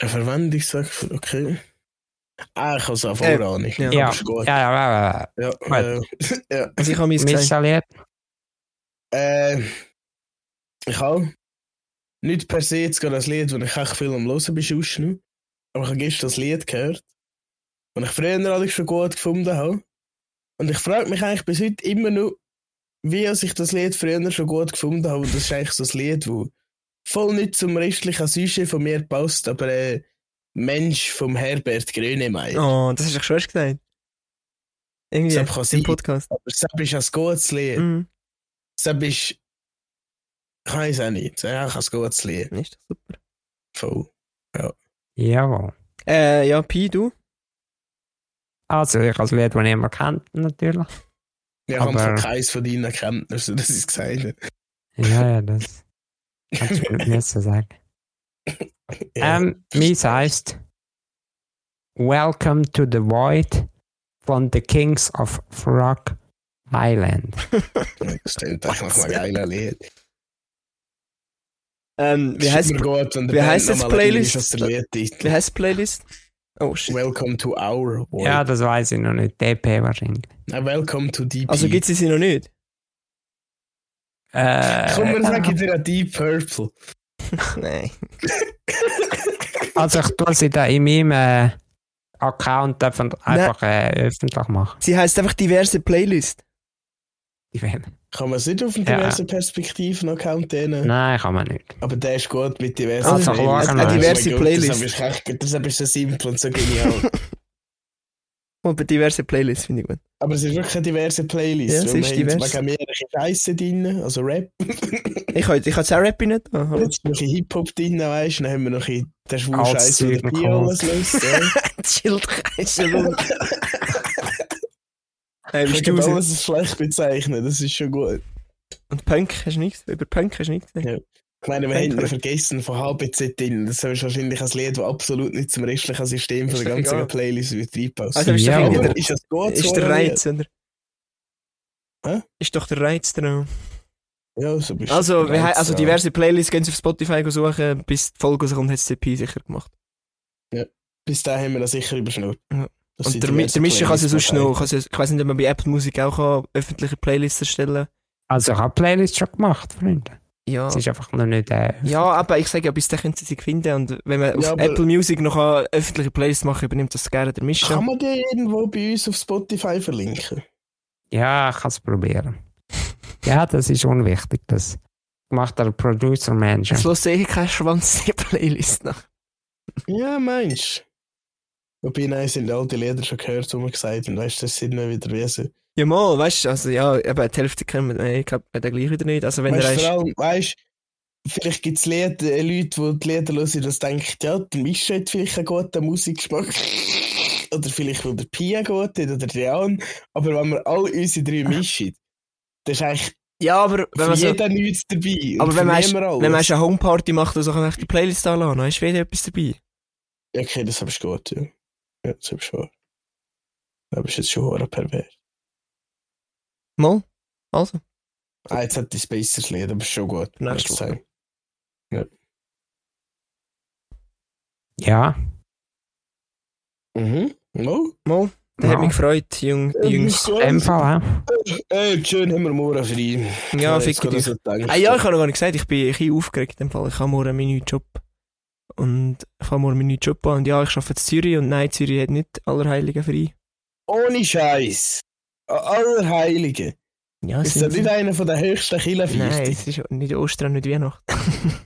Ein Verwendungszweck, für- okay. Ah, ich habe es auch Äh, Vorahnung. ja. Ja, gut. ja, ja, ja. Ja, äh, ja. Also ich habe mir gesagt. Äh, ich habe nicht per se jetzt gerade ein Lied, das ich echt viel am Hören bin, sonst. Aber ich habe gestern das Lied gehört, das ich früher alles schon gut gefunden habe. Und ich frage mich eigentlich bis heute immer noch, wie ich das Lied früher schon gut gefunden habe. Und das ist eigentlich so ein Lied, das voll nicht zum restlichen Sujet von mir passt, aber äh, Mensch vom Herbert Grönemeyer. oh, das hast du schon erst gesagt. Irgendwie, Sepp im. Podcast. Aber das ist ein gutes Lied. Mhm. Das ist, ich weiß auch nicht, das ist einfach ein gutes Lied. Ist doch super. Voll. Jawohl. Äh, ja, Pi, du? Also, ich als Lied, das niemand kennt, natürlich. Wir haben Aber- von keins von deinen Kenntnissen, ich es gesagt. Ja, ja, das. Kannst du mir nicht so sagen. Ja. Ähm, meins heisst Welcome to the Void von The Kings of Frog Island. das stimmt eigentlich nach einem geilen Lied. Ähm, wie heißt wie nochmal ein Playlist? wie heißt Playlist? Oh shit. Welcome to our world. Ja, das weiß ich noch nicht. DP wahrscheinlich. Nein, welcome to DP. Also gibt es sie noch nicht? Äh, Komm, wir sagen dir ein Deep Purple. Nein. also ich tue sie da in meinem äh, Account einfach, einfach äh, öffentlich machen. Sie heißt einfach diverse Playlist. Ich will. Kann man es nicht auf eine Ja. diverse Perspektiven Account nehmen? Nein, kann man nicht. Aber der ist gut mit diversen Also, Playlists. eine Oh diverse Gott, Playlist. Das ist echt gut. Deshalb ist so simpel und so genial. Und bei diverse Playlists finde ich gut. Aber es ist wirklich eine diverse Playlist. Ja, es ist divers. jetzt mehrere Scheiße drin, also Rap. Ich habe ich auch Rap nicht. Ah, hallo. Jetzt noch ein bisschen Hip-Hop drin, weißt du? Dann haben wir noch ein der Zeug der noch Pi geholt. alles löst. Ja. Hey, Ich kann alles als schlecht bezeichnen, das ist schon gut. Und Punk hast du nichts? Über Punk hast du nichts? Ja. Ich meine, wir haben vergessen von HBZ drin. Das ist wahrscheinlich ein Lied, das absolut nicht zum restlichen System von der ganzen egal. Playlist wird reinpasst. Also ist Ja, der, ist das gut ist der oder Reiz, oder? Hä? Ist doch der Reiz dran. Ja, so bist Also, du wir haben- bereit, also ja. diverse Playlists gehen Sie auf Spotify suchen, bis die Folge rauskommt, hat es CP sicher gemacht. Bis dahin haben wir das sicher überschnurrt. Ja. Das Und der, der Mischer kann sie Playlists sonst noch, kann sie, ich weiß nicht, ob man bei Apple Musik auch kann, öffentliche Playlists erstellen Also ich habe Playlist schon gemacht, Freunde. Ja. Es ist einfach noch nicht... Äh, Ja, aber ich sage ja, bis dahin können sie sich finden und wenn man Ja, auf Apple Music noch eine öffentliche Playlist machen übernimmt das gerne der Mischer. Kann man die irgendwo bei uns auf Spotify verlinken? Ja, ich kann es probieren. ja, das ist unwichtig. Das macht der Producer Manager. Jetzt los sehe ich keinen Schwanz in die Playlist nach. Ja, meinst du? Wobei, nein, sind all die Lieder schon gehört, wo wir gesagt haben, weißt du, das sind nicht wieder Wesen. Ja, mal, weißt du, also ja, eben die Hälfte kennen wir, nein, ich glaube, den gleich wieder nicht. Also wenn weißt, er du, ist, vor allem, weißt du, vielleicht gibt es äh, Leute, die die Lieder hören, das denken, ja, der Mischa hat vielleicht einen guten Musikgeschmack. Oder vielleicht, weil der Pia gut hat, oder der Jan. Aber wenn wir alle unsere drei mischen, dann ist eigentlich ja, aber wenn man so, jeden nichts dabei. aber Und wenn man, alles. wenn man eine Homeparty macht, dann so kann man die Playlist anladen, dann ist wieder etwas dabei. Okay, das habe ich gut, ja. Ja, das habe ich schon. Aber ist jetzt schon pervers. Mal, also. Ah, jetzt hat die Spacers Lied, aber ist schon gut. Nächste Woche. sagen. Ja, Mhm. No? Mal, der Ja. hat mich gefreut, Jung, dem Fall, ja. Äh, schön haben wir morgen frei. Ja, Ich fick habe dich. Ah ja, ich habe noch gar nicht gesagt, ich bin ein bisschen aufgeregt in dem Fall. Ich habe morgen meinen neuen Job. Und ich habe morgen meinen neuen Job an. Und ja, ich arbeite in Zürich und nein, Zürich hat nicht Allerheiligen frei. Ohne Scheiß. Allerheiligen. Ja, Ist das nicht einer von den höchsten Nein, Killenfeisten? es ist nicht Ostern, nicht Weihnachten.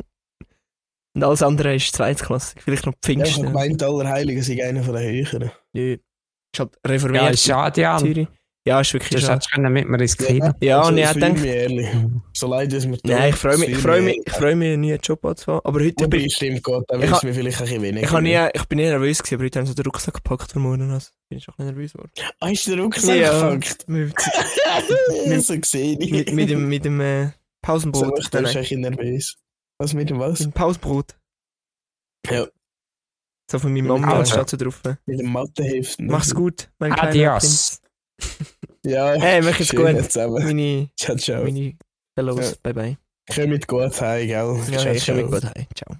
und alles andere ist Zweitklassik. Vielleicht noch Ja, ich Pfingsten. gemeint, Allerheiligen sind einer von den höheren. Nö. Ist halt Ja, reformiert. ist schade, ja. Zürich. Ja, ist wirklich Das schade. hättest du können mit mir ins Kino. Ja, Also, und ich ich habe fühle gedacht, mich ehrlich. So leid es mir tut, nein, ich freue mich, ich freue mich, ich freue mich, einen neuen Job anzufangen. Aber heute bin ich, stimmt Gott, da Ich wissen wir vielleicht ein bisschen weniger. ich, nie, ich bin nie nervös gewesen, aber heute habe ich so den Rucksack gepackt für morgen. Also bin ich auch ein bisschen nervös geworden. Ah, ist der Rucksack Ja. gepackt? Mit, so gesehen. mit, mit dem, mit dem äh, So, Pausenbrot. ich Nein, bin nervös. Was mit dem mit was? dem Pausenbrot. Ja. So von meiner Mama steht so drauf. Mit dem Matheheft. Mach's gut, mein kleiner Adios. Ja. Hey, mach es gut. Zusammen. Meine, Ciao, ciao. meine Fellows. Ja. Bye bye. Kommt gut heim, gell? Ja, ciao, komme ciao. gut heim. Ciao.